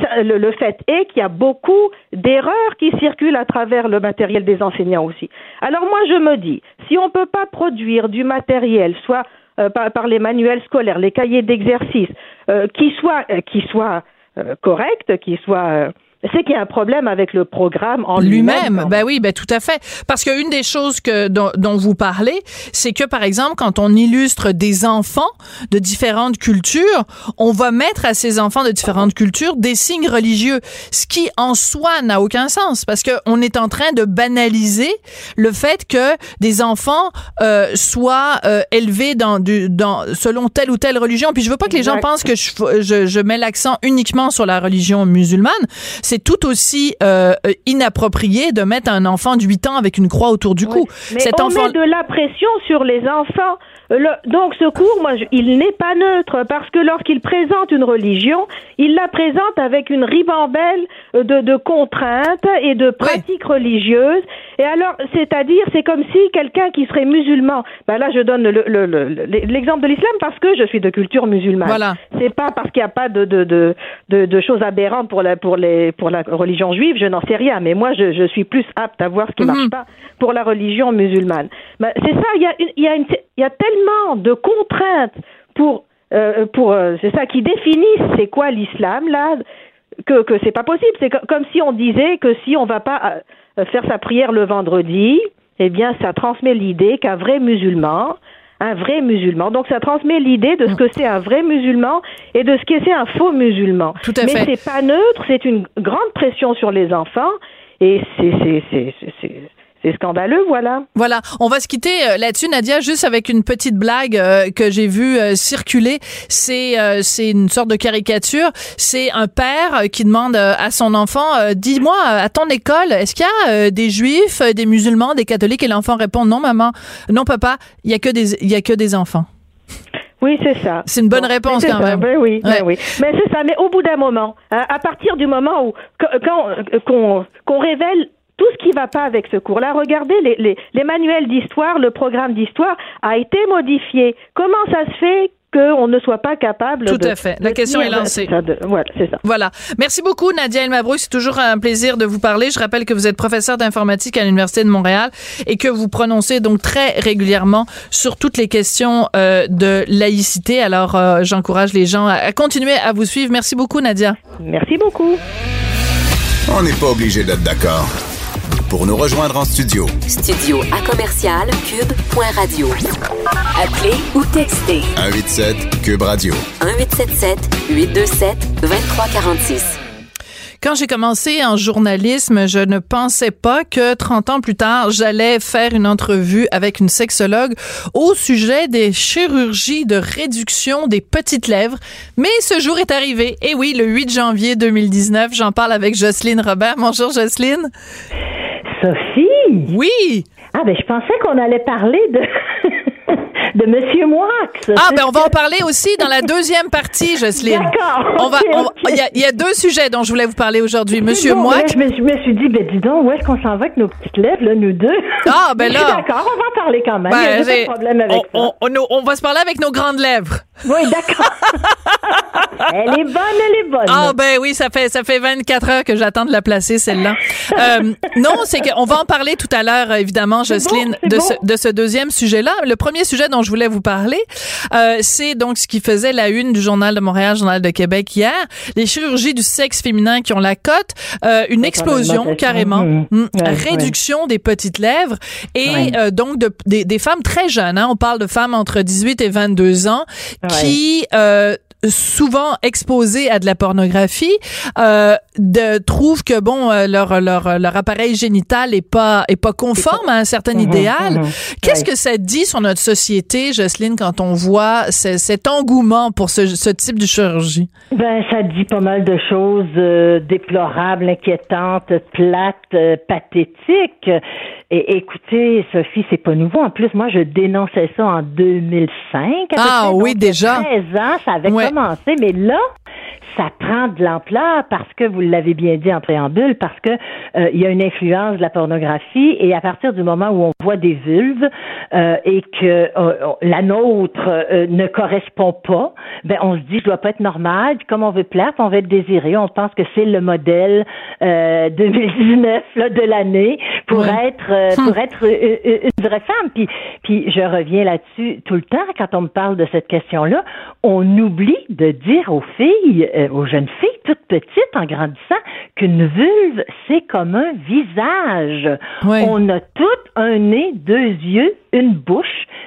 ça, le, le fait est qu'il y a beaucoup d'erreurs qui circulent à travers le matériel des enseignants aussi. Alors moi, je me dis, si on peut pas produire du matériel, soit euh, par, par les manuels scolaires, les cahiers d'exercice, euh, qui soit euh, qui soit euh, correct, qui soit euh, c'est qu'il y a un problème avec le programme en lui-même. quand Ben oui, ben tout à fait. Parce qu'une des choses que dont, dont vous parlez, c'est que par exemple, quand on illustre des enfants de différentes cultures, on va mettre à ces enfants de différentes cultures des signes religieux, ce qui en soi n'a aucun sens, parce que on est en train de banaliser le fait que des enfants euh, soient euh, élevés dans, du, dans selon telle ou telle religion. Puis je veux pas que les gens pensent que je, je, je mets l'accent uniquement sur la religion musulmane c'est tout aussi euh, inapproprié de mettre un enfant de 8 ans avec une croix autour du cou. Mais on met de la pression sur les enfants. donc ce cours, moi, il n'est pas neutre parce que lorsqu'il présente une religion, il la présente avec une ribambelle de, de contraintes et de pratiques religieuses. Et alors, c'est-à-dire, c'est comme si quelqu'un qui serait musulman, ben là, je donne l'exemple de l'islam parce que je suis de culture musulmane. Voilà. C'est pas parce qu'il n'y a pas de, de, de, de, choses aberrantes pour la, pour, les, pour la religion juive, je n'en sais rien, mais moi, je, je suis plus apte à voir ce qui ne marche mhm. pas pour la religion musulmane. Ben, c'est ça, il y a, y, a il y a tellement de contraintes pour euh, pour euh, c'est ça qui définit c'est quoi l'islam là que que c'est pas possible c'est comme si on disait que si on va pas euh, faire sa prière le vendredi eh bien ça transmet l'idée qu'un vrai musulman un vrai musulman. Donc ça transmet l'idée de ce que c'est un vrai musulman et de ce que c'est un faux musulman. Tout à Mais c'est pas neutre, c'est une grande pression sur les enfants et c'est c'est scandaleux, voilà. Voilà, on va se quitter euh, là-dessus, Nadia, juste avec une petite blague euh, que j'ai vue euh, circuler. C'est c'est une sorte de caricature. C'est un père qui demande à son enfant "Dis-moi, à ton école, est-ce qu'il y a des juifs, des musulmans, des catholiques Et l'enfant répond "Non, maman, non, papa, il y a que des il y a que des enfants." Oui, c'est ça. C'est une bonne réponse quand même. Ben oui, ben oui. Mais c'est ça. Mais au bout d'un moment, hein, à partir du moment où quand qu'on révèle tout ce qui ne va pas avec ce cours-là. Regardez les, les, les manuels d'histoire, le programme d'histoire a été modifié. Comment ça se fait qu'on ne soit pas capable Tout à fait. La question est lancée. voilà, c'est ça. Voilà. Merci beaucoup, Nadia Elmabrouk. C'est toujours un plaisir de vous parler. Je rappelle que vous êtes professeur d'informatique à l'Université de Montréal et que vous prononcez donc très régulièrement sur toutes les questions euh, de laïcité. Alors, euh, j'encourage les gens à continuer à vous suivre. Merci beaucoup, Nadia. Merci beaucoup. On n'est pas obligé d'être d'accord pour nous rejoindre en studio. Studio à commercial cube.radio. Appelez ou textez. 187 cube radio. 1877 827 2346. Quand j'ai commencé en journalisme, je ne pensais pas que 30 ans plus tard, j'allais faire une entrevue avec une sexologue au sujet des chirurgies de réduction des petites lèvres. Mais ce jour est arrivé. Et oui, le 8 janvier 2019, j'en parle avec Jocelyne Robert. Bonjour Jocelyne. Sophie? Oui! Ah, ben, je pensais qu'on allait parler de. De Monsieur Moix. Ah, ben on va en parler aussi dans la deuxième partie, Jocelyne. D'accord. On va, il y, a deux sujets dont je voulais vous parler aujourd'hui. Monsieur bon, Moix. Je, me suis dit, ben dis donc, où est-ce qu'on s'en va avec nos petites lèvres, là, nous deux? Ah, ben là. D'accord, on va en parler quand même. il n'y a pas de problème avec on, ça. On, on, va se parler avec nos grandes lèvres. Oui, d'accord. elle est bonne, elle est bonne. Ah, ben oui, ça fait, ça fait 24 heures que j'attends de la placer, celle-là. euh, non, c'est qu'on va en parler tout à l'heure, évidemment, Jocelyne, de, ce, de ce deuxième sujet-là. Le premier sujet dont je voulais vous parler, euh, c'est donc ce qui faisait la une du Journal de Montréal, Journal de Québec hier, les chirurgies du sexe féminin qui ont la cote, euh, une explosion carrément, mmh. Mmh. réduction des petites lèvres et euh, donc de, des, des, femmes très jeunes. Hein, on parle de femmes entre 18 et 22 ans qui euh, souvent exposés à de la pornographie euh, de, trouvent que bon euh, leur, leur leur appareil génital est pas est pas conforme à un certain mhm, idéal. Mhm. Qu'est-ce que ça dit sur notre société, Jocelyne, quand on voit cet engouement pour ce, ce, type de chirurgie? Ben ça dit pas mal de choses euh, déplorables, inquiétantes, plates, euh, pathétiques. Et écoutez, Sophie, c'est pas nouveau. En plus, moi, je dénonçais ça en 2005. Ah oui, déjà. 13 ans, ça avait commencé, mais là, ça prend de l'ampleur parce que vous l'avez bien dit en préambule, parce que euh, il y a une influence de la pornographie et à partir du moment où on voit des vulves euh, et que euh, la nôtre ne correspond pas, ben on se dit je dois pas être normal, puis comme on veut plaire, on veut être désiré, on pense que c'est le modèle 2019 là, de l'année pour être pour être une vraie femme. Puis puis je reviens là-dessus tout le temps quand on me parle de cette question-là, on oublie de dire aux filles euh, aux jeunes filles toutes petites en grandissant qu'une vulve, c'est comme un visage. On a tout un nez, deux yeux, une bouche,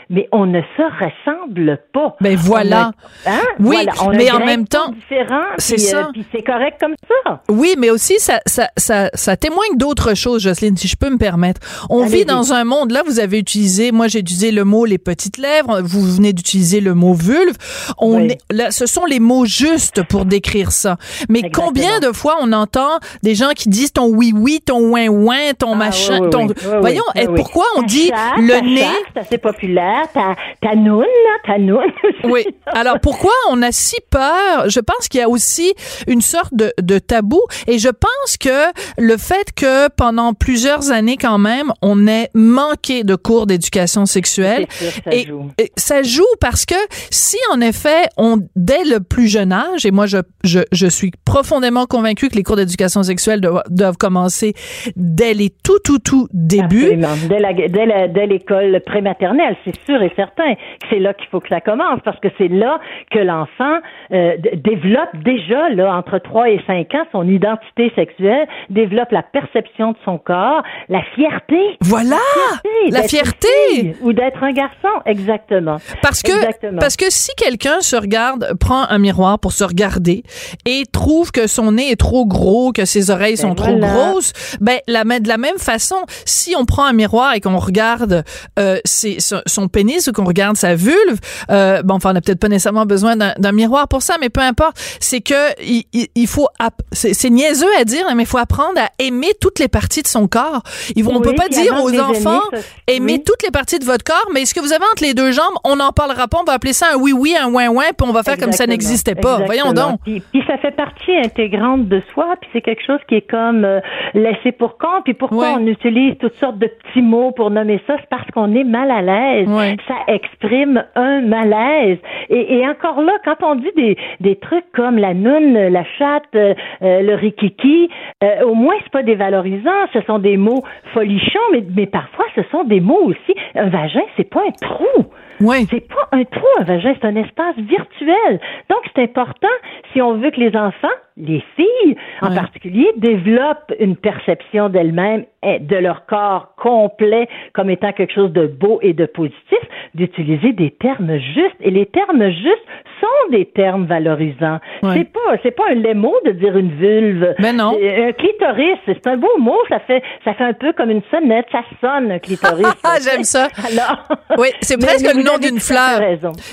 mais on ne se ressemble pas. Ben voilà. hein? Oui, Voilà, on a mais en même temps, c'est euh, ça. puis c'est correct comme ça. Oui, mais aussi, ça, ça, ça, ça témoigne d'autres choses, Jocelyne, si je peux me permettre. On vit dans un monde, là, vous avez utilisé, moi j'ai utilisé le mot les petites lèvres, vous venez d'utiliser le mot vulve. On Oui. est, là, ce sont les mots justes pour décrire ça. Mais Exactement. combien de fois on entend des gens qui disent ton oui-oui, ton ouin-ouin, ton Ah, machin, oui, oui, ton... oui, oui, Voyons, oui, et oui. pourquoi on dit le nez... C'est assez populaire. Ta, ta noune, là, ta noune. Oui. Alors pourquoi on a si peur? Je pense qu'il y a aussi une sorte de, de tabou et je pense que le fait que pendant plusieurs années quand même on ait manqué de cours d'éducation sexuelle sûr, ça et, joue. et ça joue parce que si en effet on dès le plus jeune âge et moi je je, je suis profondément convaincue que les cours d'éducation sexuelle doivent, doivent commencer dès les tout tout tout débuts. Dès l'école prématernelle, c'est sûr et certain que c'est là qu'il faut que ça commence parce que c'est là que l'enfant euh, développe déjà, là, entre 3 et 5 ans, son identité sexuelle, développe la perception de son corps, la fierté. Voilà fierté la fierté. une fille Ou d'être un garçon, exactement. Parce que, Exactement. parce que si quelqu'un se regarde, prend un miroir pour se regarder et trouve que son nez est trop gros, que ses oreilles sont trop grosses, ben, la, de la même façon, si on prend un miroir et qu'on regarde euh, ses- son, pénis ou qu'on regarde sa vulve, euh, bon, enfin, on n'a peut-être pas nécessairement besoin d'un miroir pour ça, mais peu importe, c'est que il, faut, c'est niaiseux à dire, mais il faut apprendre à aimer toutes les parties de son corps. Ils vont, on Oui, peut pas dire aux enfants, ça- aimez oui. toutes les parties de votre corps, mais ce que vous avez entre les deux jambes, on n'en parlera pas, on va appeler ça un oui-oui, un ouin-ouin, puis on va faire comme ça n'existait pas. Voyons donc. Puis, puis ça fait partie intégrante de soi, puis c'est quelque chose qui est comme euh, laissé pour compte. Puis pourquoi on utilise toutes sortes de petits mots pour nommer ça, c'est parce qu'on est mal à l'aise. Ouais. Ça exprime un malaise. Et, et encore là, quand on dit des, des trucs comme la noune, la chatte, euh, le rikiki, euh, au moins c'est pas dévalorisant. Ce sont des mots folichons, mais, mais parfois ce sont des mots aussi. Un vagin, c'est pas un trou. Oui. C'est pas un trou, un vagin, c'est un espace virtuel. Donc, c'est important, si on veut que les enfants, les filles en particulier, développent une perception d'elles-mêmes de leur corps complet comme étant quelque chose de beau et de positif, d'utiliser des termes justes. Et les termes justes sont des termes valorisants. C'est pas, c'est pas un lémo de dire une vulve. Ben non. Un clitoris, c'est un beau mot, ça fait, ça fait un peu comme une sonnette, ça sonne un clitoris. Ah, j'aime ça. Alors. Oui, c'est Mais- presque mais le nom d'une fleur.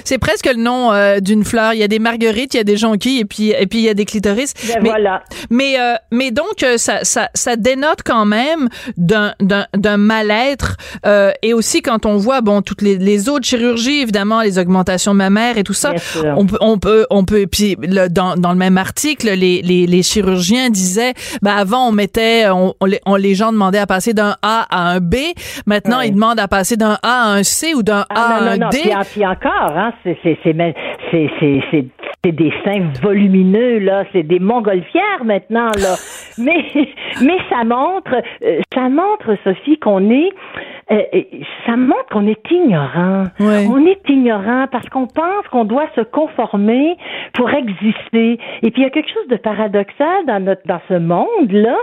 C'est presque le nom d'une fleur. Il y a des marguerites, il y a des jonquilles et puis et puis il y a des clitoris. Ben mais, voilà. mais euh, mais donc euh, ça ça ça dénote quand même d'un d'un d'un mal-être euh, et aussi quand on voit bon toutes les les autres chirurgies évidemment les augmentations mammaires et tout ça. On peut on peut on peut puis le- dans dans le même article les les les chirurgiens disaient ben avant on mettait on, on les, on- les gens demandaient à passer d'un A à un B. Maintenant Ouais. ils demandent à passer d'un A à un C ou d'un A Ah à non, un non. D. Puis, puis encore, hein, c'est, c'est, c'est, c'est, c'est des seins volumineux, là. C'est des montgolfières maintenant, là. mais, mais ça montre, euh, ça montre, Sophie, qu'on est, euh, euh, ça montre qu'on est ignorant. Ouais. On est ignorant parce qu'on pense qu'on doit se conformer pour exister. Et puis il y a quelque chose de paradoxal dans notre dans ce monde-là,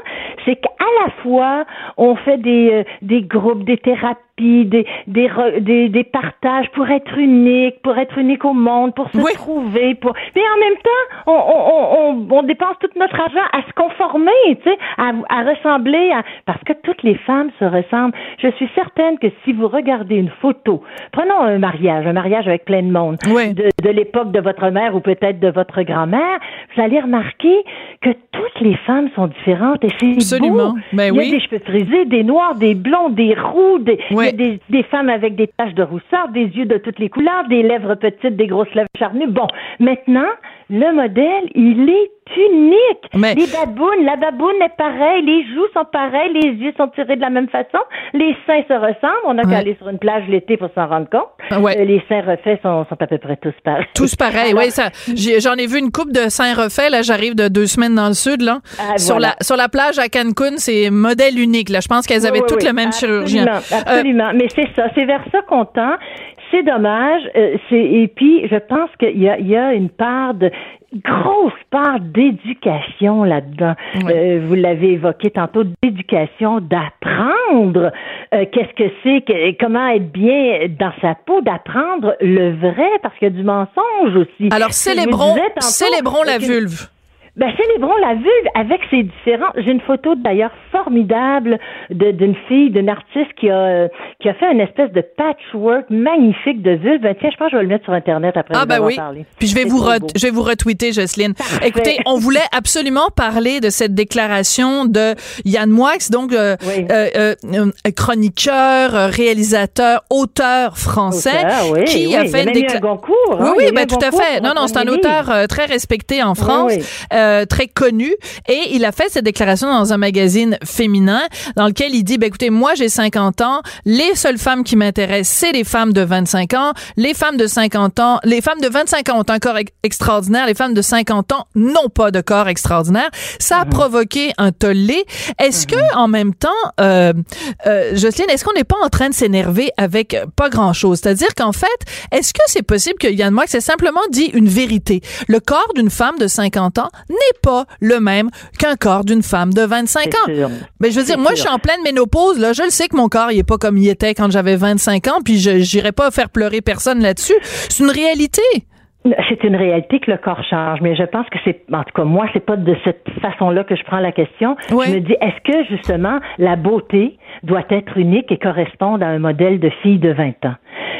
c'est qu'à la fois on fait des euh, des groupes, des thérapies, des des, re- des des partages pour être unique, pour être unique au monde, pour se Oui. trouver, pour mais en même temps on on, on, on dépense tout notre argent à se conformer, tu sais, à, à ressembler à parce que toutes les femmes se ressemblent. Je suis certaine que si vous regardez une photo, prenons un mariage, un mariage avec plein de monde, Oui. de, de l'époque de votre mère ou peut-être de votre grand-mère, vous allez remarquer que toutes les femmes sont différentes et c'est Absolument. beau. Ben il y a oui. des cheveux frisés, des noirs, des blonds, des roux, des, des, des femmes avec des taches de rousseur, des yeux de toutes les couleurs, des lèvres petites, des grosses lèvres charnues. Bon, maintenant, le modèle, il est unique. Mais- Les babounes, la baboune est pareille, les joues sont pareilles, les yeux sont tirés de la même façon, les seins se ressemblent. On Ouais. qu'à aller sur une plage l'été pour s'en rendre compte. Ah ouais. Euh, les seins refaits sont, sont à peu près tous pareils. Tous pareils, Alors, oui. J'en ai vu une coupe de seins refaits. Là, j'arrive de deux semaines dans le sud, là. Ah, sur voilà. la sur la plage à Cancun, c'est modèle unique. Là, je pense qu'elles avaient Oui, oui, toutes oui. le même Absolument, chirurgien. Euh, Absolument. Mais c'est ça, c'est vers ça qu'on tend. C'est dommage. Euh, c'est et puis je pense qu'il y a, il y a une part de grosse part d'éducation là-dedans. Euh, vous l'avez évoqué tantôt, d'éducation, d'apprendre euh, qu'est-ce que c'est, que, comment être bien dans sa peau, d'apprendre le vrai, parce qu'il y a du mensonge aussi. Alors célébrons, célébrons la vulve. Ben, célébrons la vulve avec ses différents. J'ai une photo d'ailleurs formidable d'une fille, d'une artiste qui a qui a fait une espèce de patchwork magnifique de vulve. Ben, tiens, je pense que je vais le mettre sur internet après. Ah ben oui. Puis je vais vous je vais vous retweeter, Jocelyne. Écoutez, on voulait absolument parler de cette déclaration de Yann Moix, donc euh, euh, euh, chroniqueur, réalisateur, auteur français, qui a fait une déclaration. Oui, hein, oui, ben tout à fait. Non, non, c'est un auteur très respecté en France. Euh, très connu. Et il a fait cette déclaration dans un magazine féminin dans lequel il dit ben écoutez moi j'ai 50 ans. Les seules femmes qui m'intéressent c'est les femmes de 25 ans. Les femmes de 50 ans les femmes de 25 ans ont un corps extraordinaire. Les femmes de 50 ans n'ont pas de corps extraordinaire. Ça a provoqué un tollé. Est-ce que en même temps euh, euh, Jocelyne est-ce qu'on n'est pas en train de s'énerver avec pas grand chose c'est-à-dire qu'en fait est-ce que c'est possible que Yann Moix ait simplement dit une vérité? Le corps d'une femme de 50 ans n'est pas le même qu'un corps d'une femme de 25 ans. Mais je veux dire, moi, je suis en pleine ménopause, là. Je le sais que mon corps, il est pas comme il était quand j'avais 25 ans, puis je n'irai pas faire pleurer personne là-dessus. C'est une réalité. C'est une réalité que le corps change, mais je pense que c'est, en tout cas, moi, c'est pas de cette façon-là que je prends la question. Je me dis, est-ce que justement la beauté doit être unique et correspondre à un modèle de fille de 20 ans?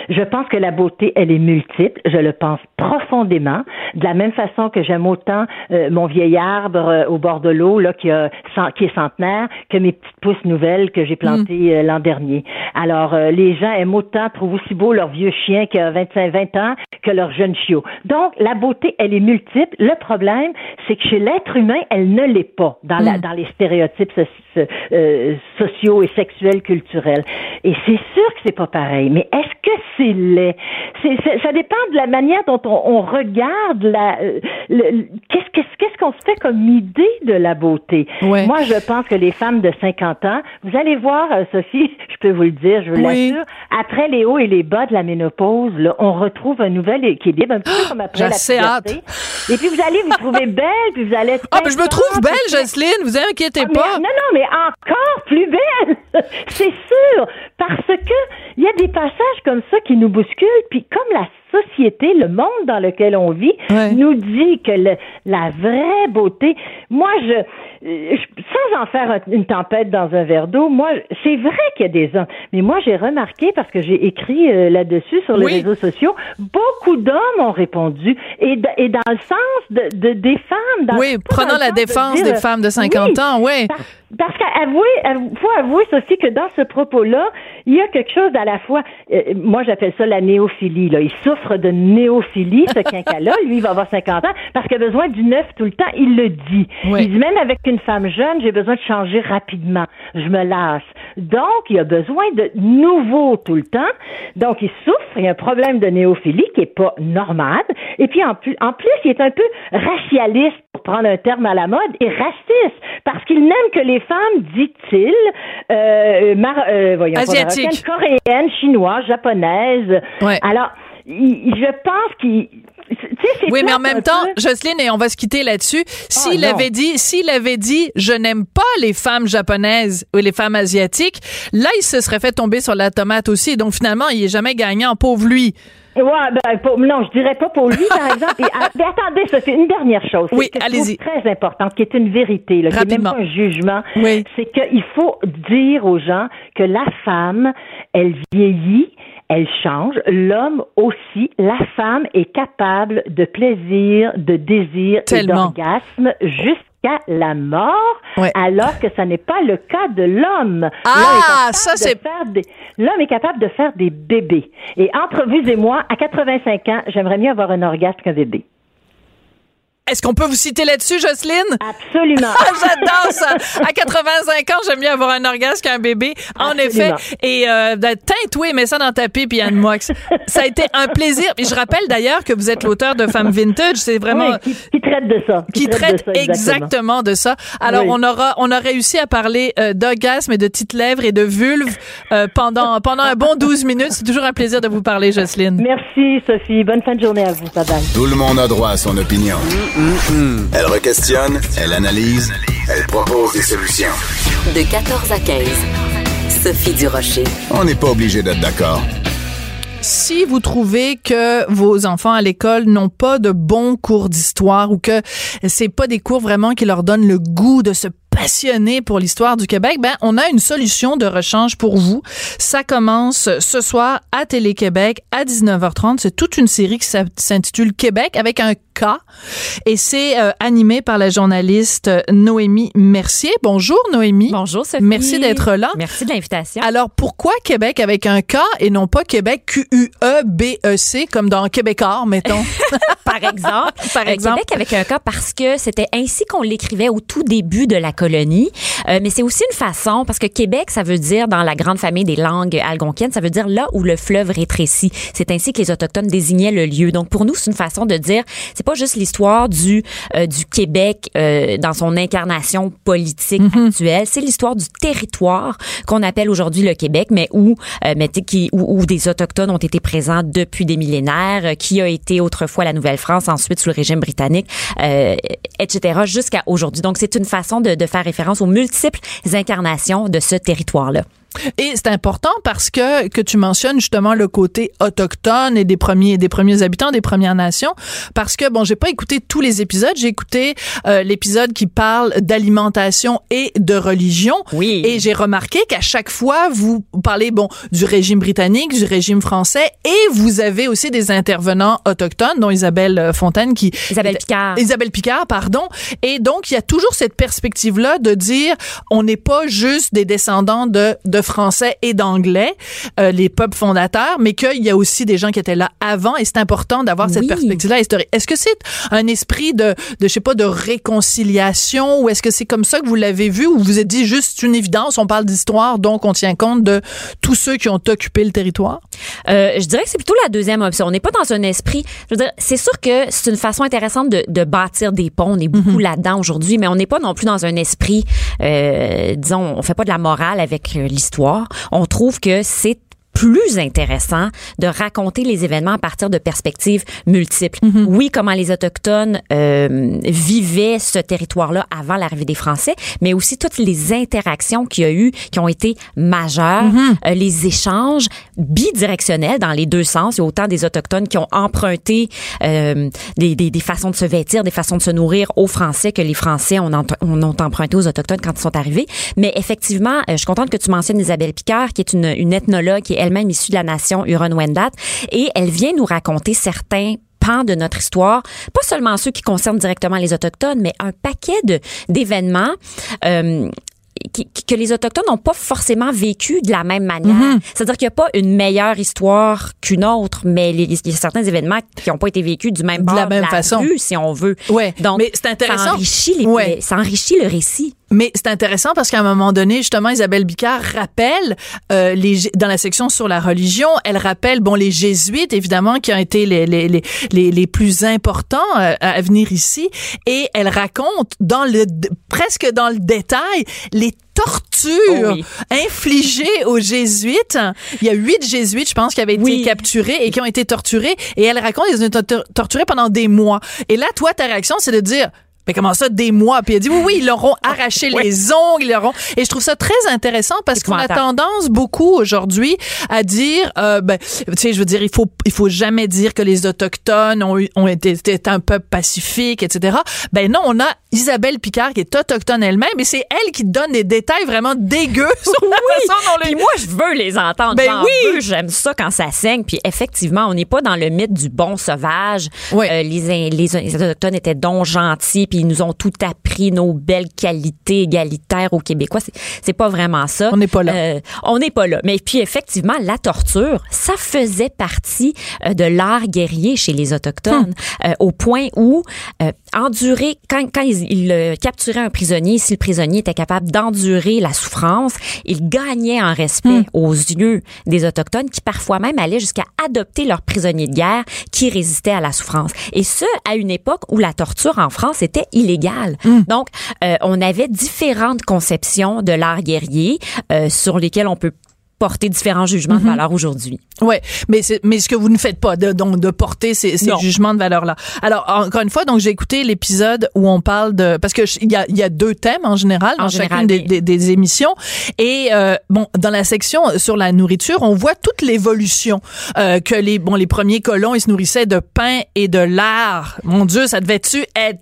Je pense que la beauté, elle est multiple. Je le pense profondément. De la même façon que j'aime autant euh, mon vieil arbre euh, au bord de l'eau, là, qui, a, qui est centenaire, que mes petites pousses nouvelles que j'ai plantées mm. euh, l'an dernier. Alors, les gens aiment autant, trouvent aussi beau leur vieux chien qui a 25-20 ans que leur jeune chiot. Donc, la beauté, elle est multiple. Le problème, c'est que chez l'être humain, elle ne l'est pas dans, la, mm. dans les stéréotypes sociaux et sexuels culturels. Et c'est sûr que c'est pas pareil. Mais est-ce que c'est laid? ça dépend de la manière dont on, regarde la. Qu'est-ce qu'est-ce qu'on se fait comme idée de la beauté? Moi, je pense que les femmes de 50 ans, vous allez voir, euh, Sophie, je peux vous le dire, je vous l'assure, après les hauts et les bas de la ménopause, là, on retrouve un nouvel équilibre, un peu comme après la puberté. Et puis vous allez vous trouver belle, puis vous allez être Ah, ben je me trouve belle, Jocelyne, vous inquiétez ah, pas. non, non, mais encore plus belle, c'est sûr, parce que il y a des passages comme ça qui nous bousculent, puis comme la société, le monde dans lequel on vit, nous dit que la vraie beauté, moi, je, sans en faire une tempête dans un verre d'eau, moi, c'est vrai qu'il y a des hommes, mais moi, j'ai remarqué, parce que j'ai écrit euh, là-dessus sur les réseaux sociaux, beaucoup d'hommes ont répondu, et, et dans le sens de, des femmes. Dans, oui, prenant la défense des femmes de 50 ans, oui. Parce, qu'avouer, faut avouer, Sophie, que dans ce propos-là, il y a quelque chose à la fois, euh, moi, j'appelle ça la néophilie, là. Il souffre de néophilie, ce quinquas-là. Lui, il va avoir 50 ans parce qu'il a besoin du neuf tout le temps. Il le dit. Il dit même avec une femme jeune, j'ai besoin de changer rapidement. Je me lasse. Donc, il a besoin de nouveau tout le temps. Donc, il souffre. Il y a un problème de néophilie qui est pas normal. Et puis, en plus, en plus, il est un peu racialiste, pour prendre un terme à la mode, et raciste parce qu'il n'aime que les femmes, dit-il, euh, euh voyons, asiatiques, coréennes, chinoises, japonaises. Alors, je pense qu'il oui, mais en même temps, Jocelyne, et on va se quitter là-dessus. S'il oh, avait dit, s'il avait dit, je n'aime pas les femmes japonaises ou les femmes asiatiques, là, il se serait fait tomber sur la tomate aussi. Donc finalement, il est jamais gagnant, pauvre lui. Ouais, ben, non, je dirais pas pour lui, par exemple. Ah, mais attendez, ça, c'est une dernière chose. Oui, allez-y. Très importante, qui est une vérité, là, qui n'est même pas un jugement. Oui. C'est qu'il faut dire aux gens que la femme, elle vieillit, elle change. L'homme aussi. La femme est capable de plaisir, de désir et d'orgasme jusqu'à la mort, alors que ça n'est pas le cas de l'homme. Ah, ça c'est l'homme est capable de faire des bébés. Et entre vous et moi, à 85 ans, j'aimerais mieux avoir un orgasme qu'un bébé. Est-ce qu'on peut vous citer là-dessus, Jocelyne? Absolument. Ah, J'adore ça. À 85 ans, j'aime mieux avoir un orgasme qu'un bébé. En Absolument. effet. Et euh, ben, teinte, oui, mets ça dans ta pipe, Yann Moix. Ça a été un plaisir. Et je rappelle d'ailleurs que vous êtes l'auteur de Femmes Vintage. C'est vraiment... Oui, qui, qui traite de ça. qui traite de ça, exactement. de ça. Alors Oui. on aura on a réussi à parler euh, d'orgasme et de petites lèvres et de vulve euh, pendant pendant un bon 12 minutes. C'est toujours un plaisir de vous parler, Jocelyne. Merci, Sophie. Bonne fin de journée à vous. Bye bye. Tout le monde a droit à son opinion. Elle requestionne, elle analyse, elle propose des solutions. De 14 à 15. Sophie Durocher. On n'est pas obligé d'être d'accord. Si vous trouvez que vos enfants à l'école n'ont pas de bons cours d'histoire ou que c'est pas des cours vraiment qui leur donnent le goût de se passionner pour l'histoire du Québec, ben on a une solution de rechange pour vous. Ça commence ce soir à Télé-Québec à 19h30. C'est toute une série qui s'intitule Québec avec un K et c'est euh, animé par la journaliste euh, Noémie Mercier. Bonjour Noémie. Bonjour Sophie. Merci d'être là. Merci de l'invitation. Alors pourquoi Québec avec un K et non pas Québec Q U E B E C comme dans Québécois mettons? Par exemple, Par euh, exemple. Québec avec un cas parce que c'était ainsi qu'on l'écrivait au tout début de la colonie. Euh, mais c'est aussi une façon parce que Québec, ça veut dire dans la grande famille des langues algonquiennes, ça veut dire là où le fleuve rétrécit. C'est ainsi que les autochtones désignaient le lieu. Donc pour nous, c'est une façon de dire c'est pas juste l'histoire du euh, du Québec euh, dans son incarnation politique actuelle, c'est l'histoire du territoire qu'on appelle aujourd'hui le Québec, mais où euh, mais qui où, où des autochtones ont été présents depuis des millénaires, euh, qui a été autrefois la Nouvelle-France, ensuite sous le régime britannique, euh, etc. jusqu'à aujourd'hui. Donc c'est une façon de, de faire référence aux multiples incarnations de ce territoire-là. Et c'est important parce que que tu mentionnes justement le côté autochtone et des premiers des premiers habitants des Premières Nations parce que bon j'ai pas écouté tous les épisodes j'ai écouté euh, l'épisode qui parle d'alimentation et de religion Oui. et j'ai remarqué qu'à chaque fois vous parlez bon du régime britannique du régime français et vous avez aussi des intervenants autochtones dont Isabelle euh, Fontaine qui Isabelle Picard. Isabelle Picard, pardon. Et donc, il y a toujours cette perspective-là de dire, on n'est pas juste des descendants de, de Français et d'Anglais, euh, les peuples fondateurs, mais qu'il y a aussi des gens qui étaient là avant, et c'est important d'avoir cette perspective-là historique. Est-ce que c'est un esprit de, de, je sais pas, de réconciliation, ou est-ce que c'est comme ça que vous l'avez vu, ou vous vous êtes dit juste, une évidence, on parle d'histoire, donc on tient compte de tous ceux qui ont occupé le territoire? Euh, je dirais que c'est plutôt la deuxième option. On n'est pas dans un esprit. Je veux dire, c'est sûr que c'est une façon intéressante de, de bâtir des ponts. On est beaucoup là-dedans aujourd'hui, mais on n'est pas non plus dans un esprit, euh, disons, on fait pas de la morale avec euh, On trouve que c'est plus intéressant de raconter les événements à partir de perspectives multiples. Oui, comment les autochtones euh, vivaient ce territoire-là avant l'arrivée des Français, mais aussi toutes les interactions qu'il y a eu qui ont été majeures, euh, les échanges bidirectionnels dans les deux sens. Il y a autant des autochtones qui ont emprunté euh, des, des, des façons de se vêtir, des façons de se nourrir aux Français que les Français ont, ont, emprunté aux autochtones quand ils sont arrivés. Mais effectivement, euh, je suis contente que tu mentionnes Isabelle Picard, qui est une, une ethnologue qui est elle-même issue de la nation Huron-Wendat, et elle vient nous raconter certains pans de notre histoire, pas seulement ceux qui concernent directement les autochtones, mais un paquet de d'événements. euh, que les autochtones n'ont pas forcément vécu de la même manière. C'est-à-dire qu'il n'y a pas une meilleure histoire qu'une autre, mais il y a certains événements qui n'ont pas été vécus du même De bord la même façon. rue, si on veut. Ouais, Donc, mais c'est intéressant. Ça enrichit, les, Ouais. les- ça enrichit le récit. Mais c'est intéressant parce qu'à un moment donné, justement, Isabelle Bicard rappelle euh, les dans la section sur la religion, elle rappelle bon les jésuites évidemment qui ont été les les les les, plus importants euh, à venir ici et elle raconte dans le presque dans le détail les tortures Oh oui. infligées aux jésuites. Il y a huit jésuites, je pense, qui avaient été capturés et qui ont été torturés. Et elle raconte qu'ils ont été tor- torturés pendant des mois. Et là, toi, ta réaction, c'est de dire mais comment ça, des mois? Puis elle dit, oui, oui, ils leur ont arraché les ongles, ils leur ont... Et je trouve ça très intéressant parce qu'on a tendance beaucoup aujourd'hui à dire, euh, ben, tu sais, je veux dire, il faut, il faut jamais dire que les Autochtones ont, eu- ont été, étaient un peuple pacifique, etc. Ben non, on a Isabelle Picard, qui est autochtone elle-même, et c'est elle qui donne des détails vraiment dégueux sur la façon dont les... Puis moi, je veux les entendre. Ben oui! j'aime ça quand ça saigne. Puis effectivement, on n'est pas dans le mythe du bon sauvage. Ouais. Euh, les, les, les Autochtones étaient donc gentils, puis ils nous ont tout appris, nos belles qualités égalitaires aux Québécois. C'est, pas vraiment ça. On n'est pas là. Euh, on n'est pas là. Mais puis effectivement, la torture, ça faisait partie euh, de l'art guerrier chez les Autochtones, Hmm. au point où endurer, quand, quand ils, ils, euh, capturaient un prisonnier, si le prisonnier était capable d'endurer la souffrance, il gagnait en respect Hmm. aux yeux des Autochtones qui parfois même allaient jusqu'à adopter leurs prisonniers de guerre qui résistaient à la souffrance. Et ce, à une époque où la torture en France était illégale. Hmm. Donc, euh, on avait différentes conceptions de l'art guerrier euh, sur lesquelles on peut porter différents jugements de valeur aujourd'hui. Ouais, mais c'est mais ce que vous ne faites pas de donc de porter ces, ces jugements de valeur là. Alors encore une fois donc j'ai écouté l'épisode où on parle de parce que il y a il y a deux thèmes en général dans chacune des, oui. des, des émissions et euh, bon dans la section sur la nourriture on voit toute l'évolution euh, que les bon les premiers colons ils se nourrissaient de pain et de lard. Mon Dieu ça devait tu être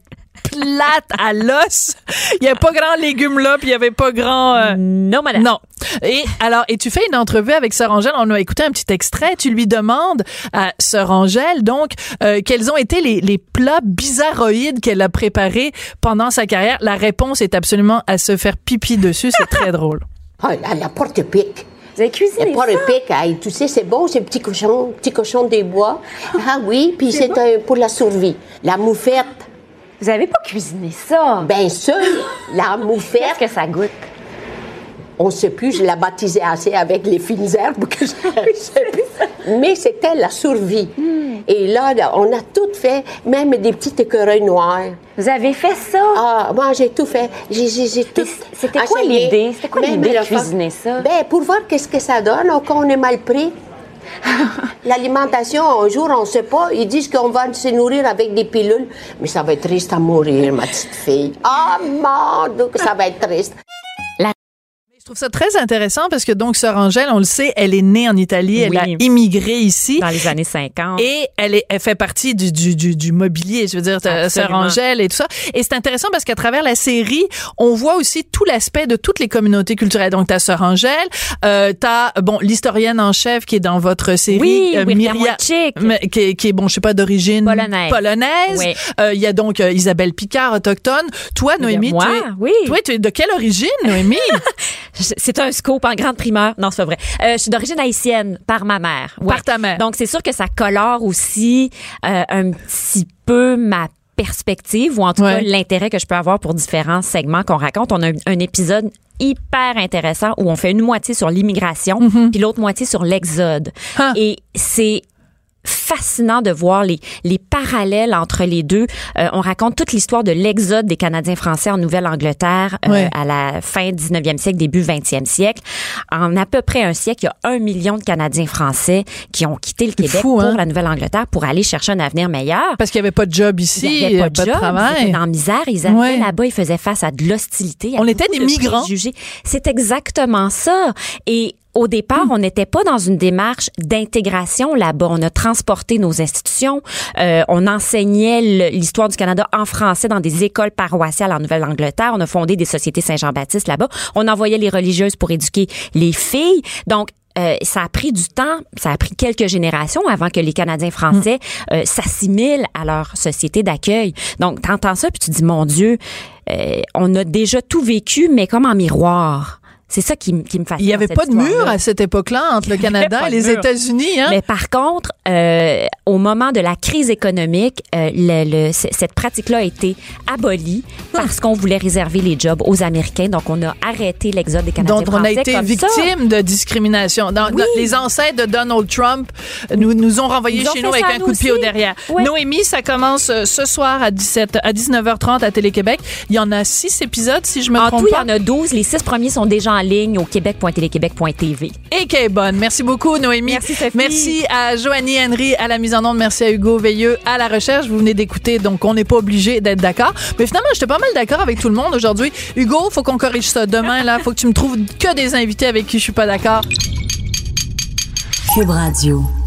plate à l'os. Il y avait pas grand légumes là puis il y avait pas grand euh, Non, madame. non. Et alors, et tu fais une entrevue avec Sœur Angèle. On a écouté un petit extrait. Tu lui demandes à Sœur Angèle, donc, euh, quels ont été les, les plats bizarroïdes qu'elle a préparés pendant sa carrière. La réponse est absolument à se faire pipi dessus. C'est très drôle. Ah, la, la porte-pique. Vous avez cuisiné La porte-pique, hey, tu sais, c'est bon, ces petits cochons, petits cochons des bois. Ah oui, puis c'est pour la survie. La moufette, Vous avez pas cuisiné ça? bien sûr, la moufette, Qu'est-ce que ça goûte? on ne sait plus, je l'ai baptisée assez avec les fines herbes que je sais plus. Mais c'était la survie. Et là, on a tout fait, même des petits écureuils noirs. Vous avez fait ça? Ah, moi, j'ai tout fait. J'ai, j'ai, j'ai tout. c'était quoi l'idée? C'était quoi l'idée de cuisiner ça? Ben, pour voir qu'est-ce que ça donne, quand on est mal pris. L'alimentation, un jour, on ne sait pas. Ils disent qu'on va se nourrir avec des pilules. Mais ça va être triste à mourir, ma petite fille. Ah, mon Dieu, ça va être triste. Je trouve ça très intéressant parce que donc Sœur Angèle, on le sait, elle est née en Italie, elle a immigré ici. Dans les années 50. Et elle, est, elle fait partie du, du, du, du mobilier, je veux dire. Angèle et tout ça. Et c'est intéressant parce qu'à travers la série, on voit aussi tout l'aspect de toutes les communautés culturelles. Donc, ta Sœur Angèle, euh, t'as, bon, l'historienne en chef qui est dans votre série, Oui, euh, Myria- qui, est- qui est, bon, je sais pas, d'origine Polonaise. polonaise. Oui. Euh, Il y a donc euh, Isabelle Picard, autochtone. Toi, Noémie, moi, tu es, oui. toi, tu es de quelle origine, Noémie? C'est un scoop en grande primeur. Non, c'est pas vrai. Euh, je suis d'origine haïtienne par ma mère. Ouais. Par ta mère. Donc, c'est sûr que ça colore aussi euh, un petit peu ma perspective ou en tout Ouais. cas l'intérêt que je peux avoir pour différents segments qu'on raconte. On a un, un épisode hyper intéressant où on fait une moitié sur l'immigration puis l'autre moitié sur l'exode. Ah. Et c'est fascinant de voir les, les parallèles entre les deux. Euh, on raconte toute l'histoire de l'exode des Canadiens français en Nouvelle-Angleterre euh, à la fin 19e siècle, début 20e siècle. En à peu près un siècle, il y a un million de Canadiens français qui ont quitté le Québec fou, pour hein? la Nouvelle-Angleterre pour aller chercher un avenir meilleur. Parce qu'il y avait pas de job ici, Il n'y avait pas de, job, ils travail. étaient dans la misère, ils Ouais. là-bas, ils faisaient face à de l'hostilité. On était des de migrants. C'est exactement ça. Et au départ, on n'était pas dans une démarche d'intégration là-bas. On a transporté nos institutions, euh, on enseignait l'histoire du Canada en français dans des écoles paroissiales en Nouvelle-Angleterre. On a fondé des sociétés Saint-Jean-Baptiste là-bas. On envoyait les religieuses pour éduquer les filles. Donc, euh, ça a pris du temps, ça a pris quelques générations avant que les Canadiens français euh, s'assimilent à leur société d'accueil. Donc, t'entends ça puis tu dis, mon Dieu, euh, on a déjà tout vécu, mais comme en miroir. C'est ça qui, me fascine. Il n'y avait pas de mur à cette époque-là entre le Canada pas et les. États-Unis. Hein? Mais par contre, euh, au moment de la crise économique, euh, le, le- c- cette pratique-là a été abolie parce qu'on voulait réserver les jobs aux Américains. Donc, on a arrêté l'exode des Canadiens dont on a été victime de discrimination. Dans, Oui. dans- les ancêtres de Donald Trump nous, nous ont renvoyés chez nous avec un coup de pied au derrière. Noémie, ça commence euh, ce soir à 17 à 19h30 à Télé-Québec. Il y en a six épisodes, si je me En trompe tout, il y pas. en a 12. Les six premiers sont déjà en ligne au québec.téléquébec.tv. Et qui est bonne. Merci beaucoup, Noémie. Merci, Sophie. Merci à Joanie Henry à la mise en onde. Merci à Hugo Veilleux à la recherche. Vous venez d'écouter, donc on n'est pas obligé d'être d'accord. Mais finalement, j'étais pas mal d'accord avec tout le monde aujourd'hui. Hugo, faut qu'on corrige ça demain. Là, faut que tu me trouves que des invités avec qui je suis pas d'accord. Cube Radio.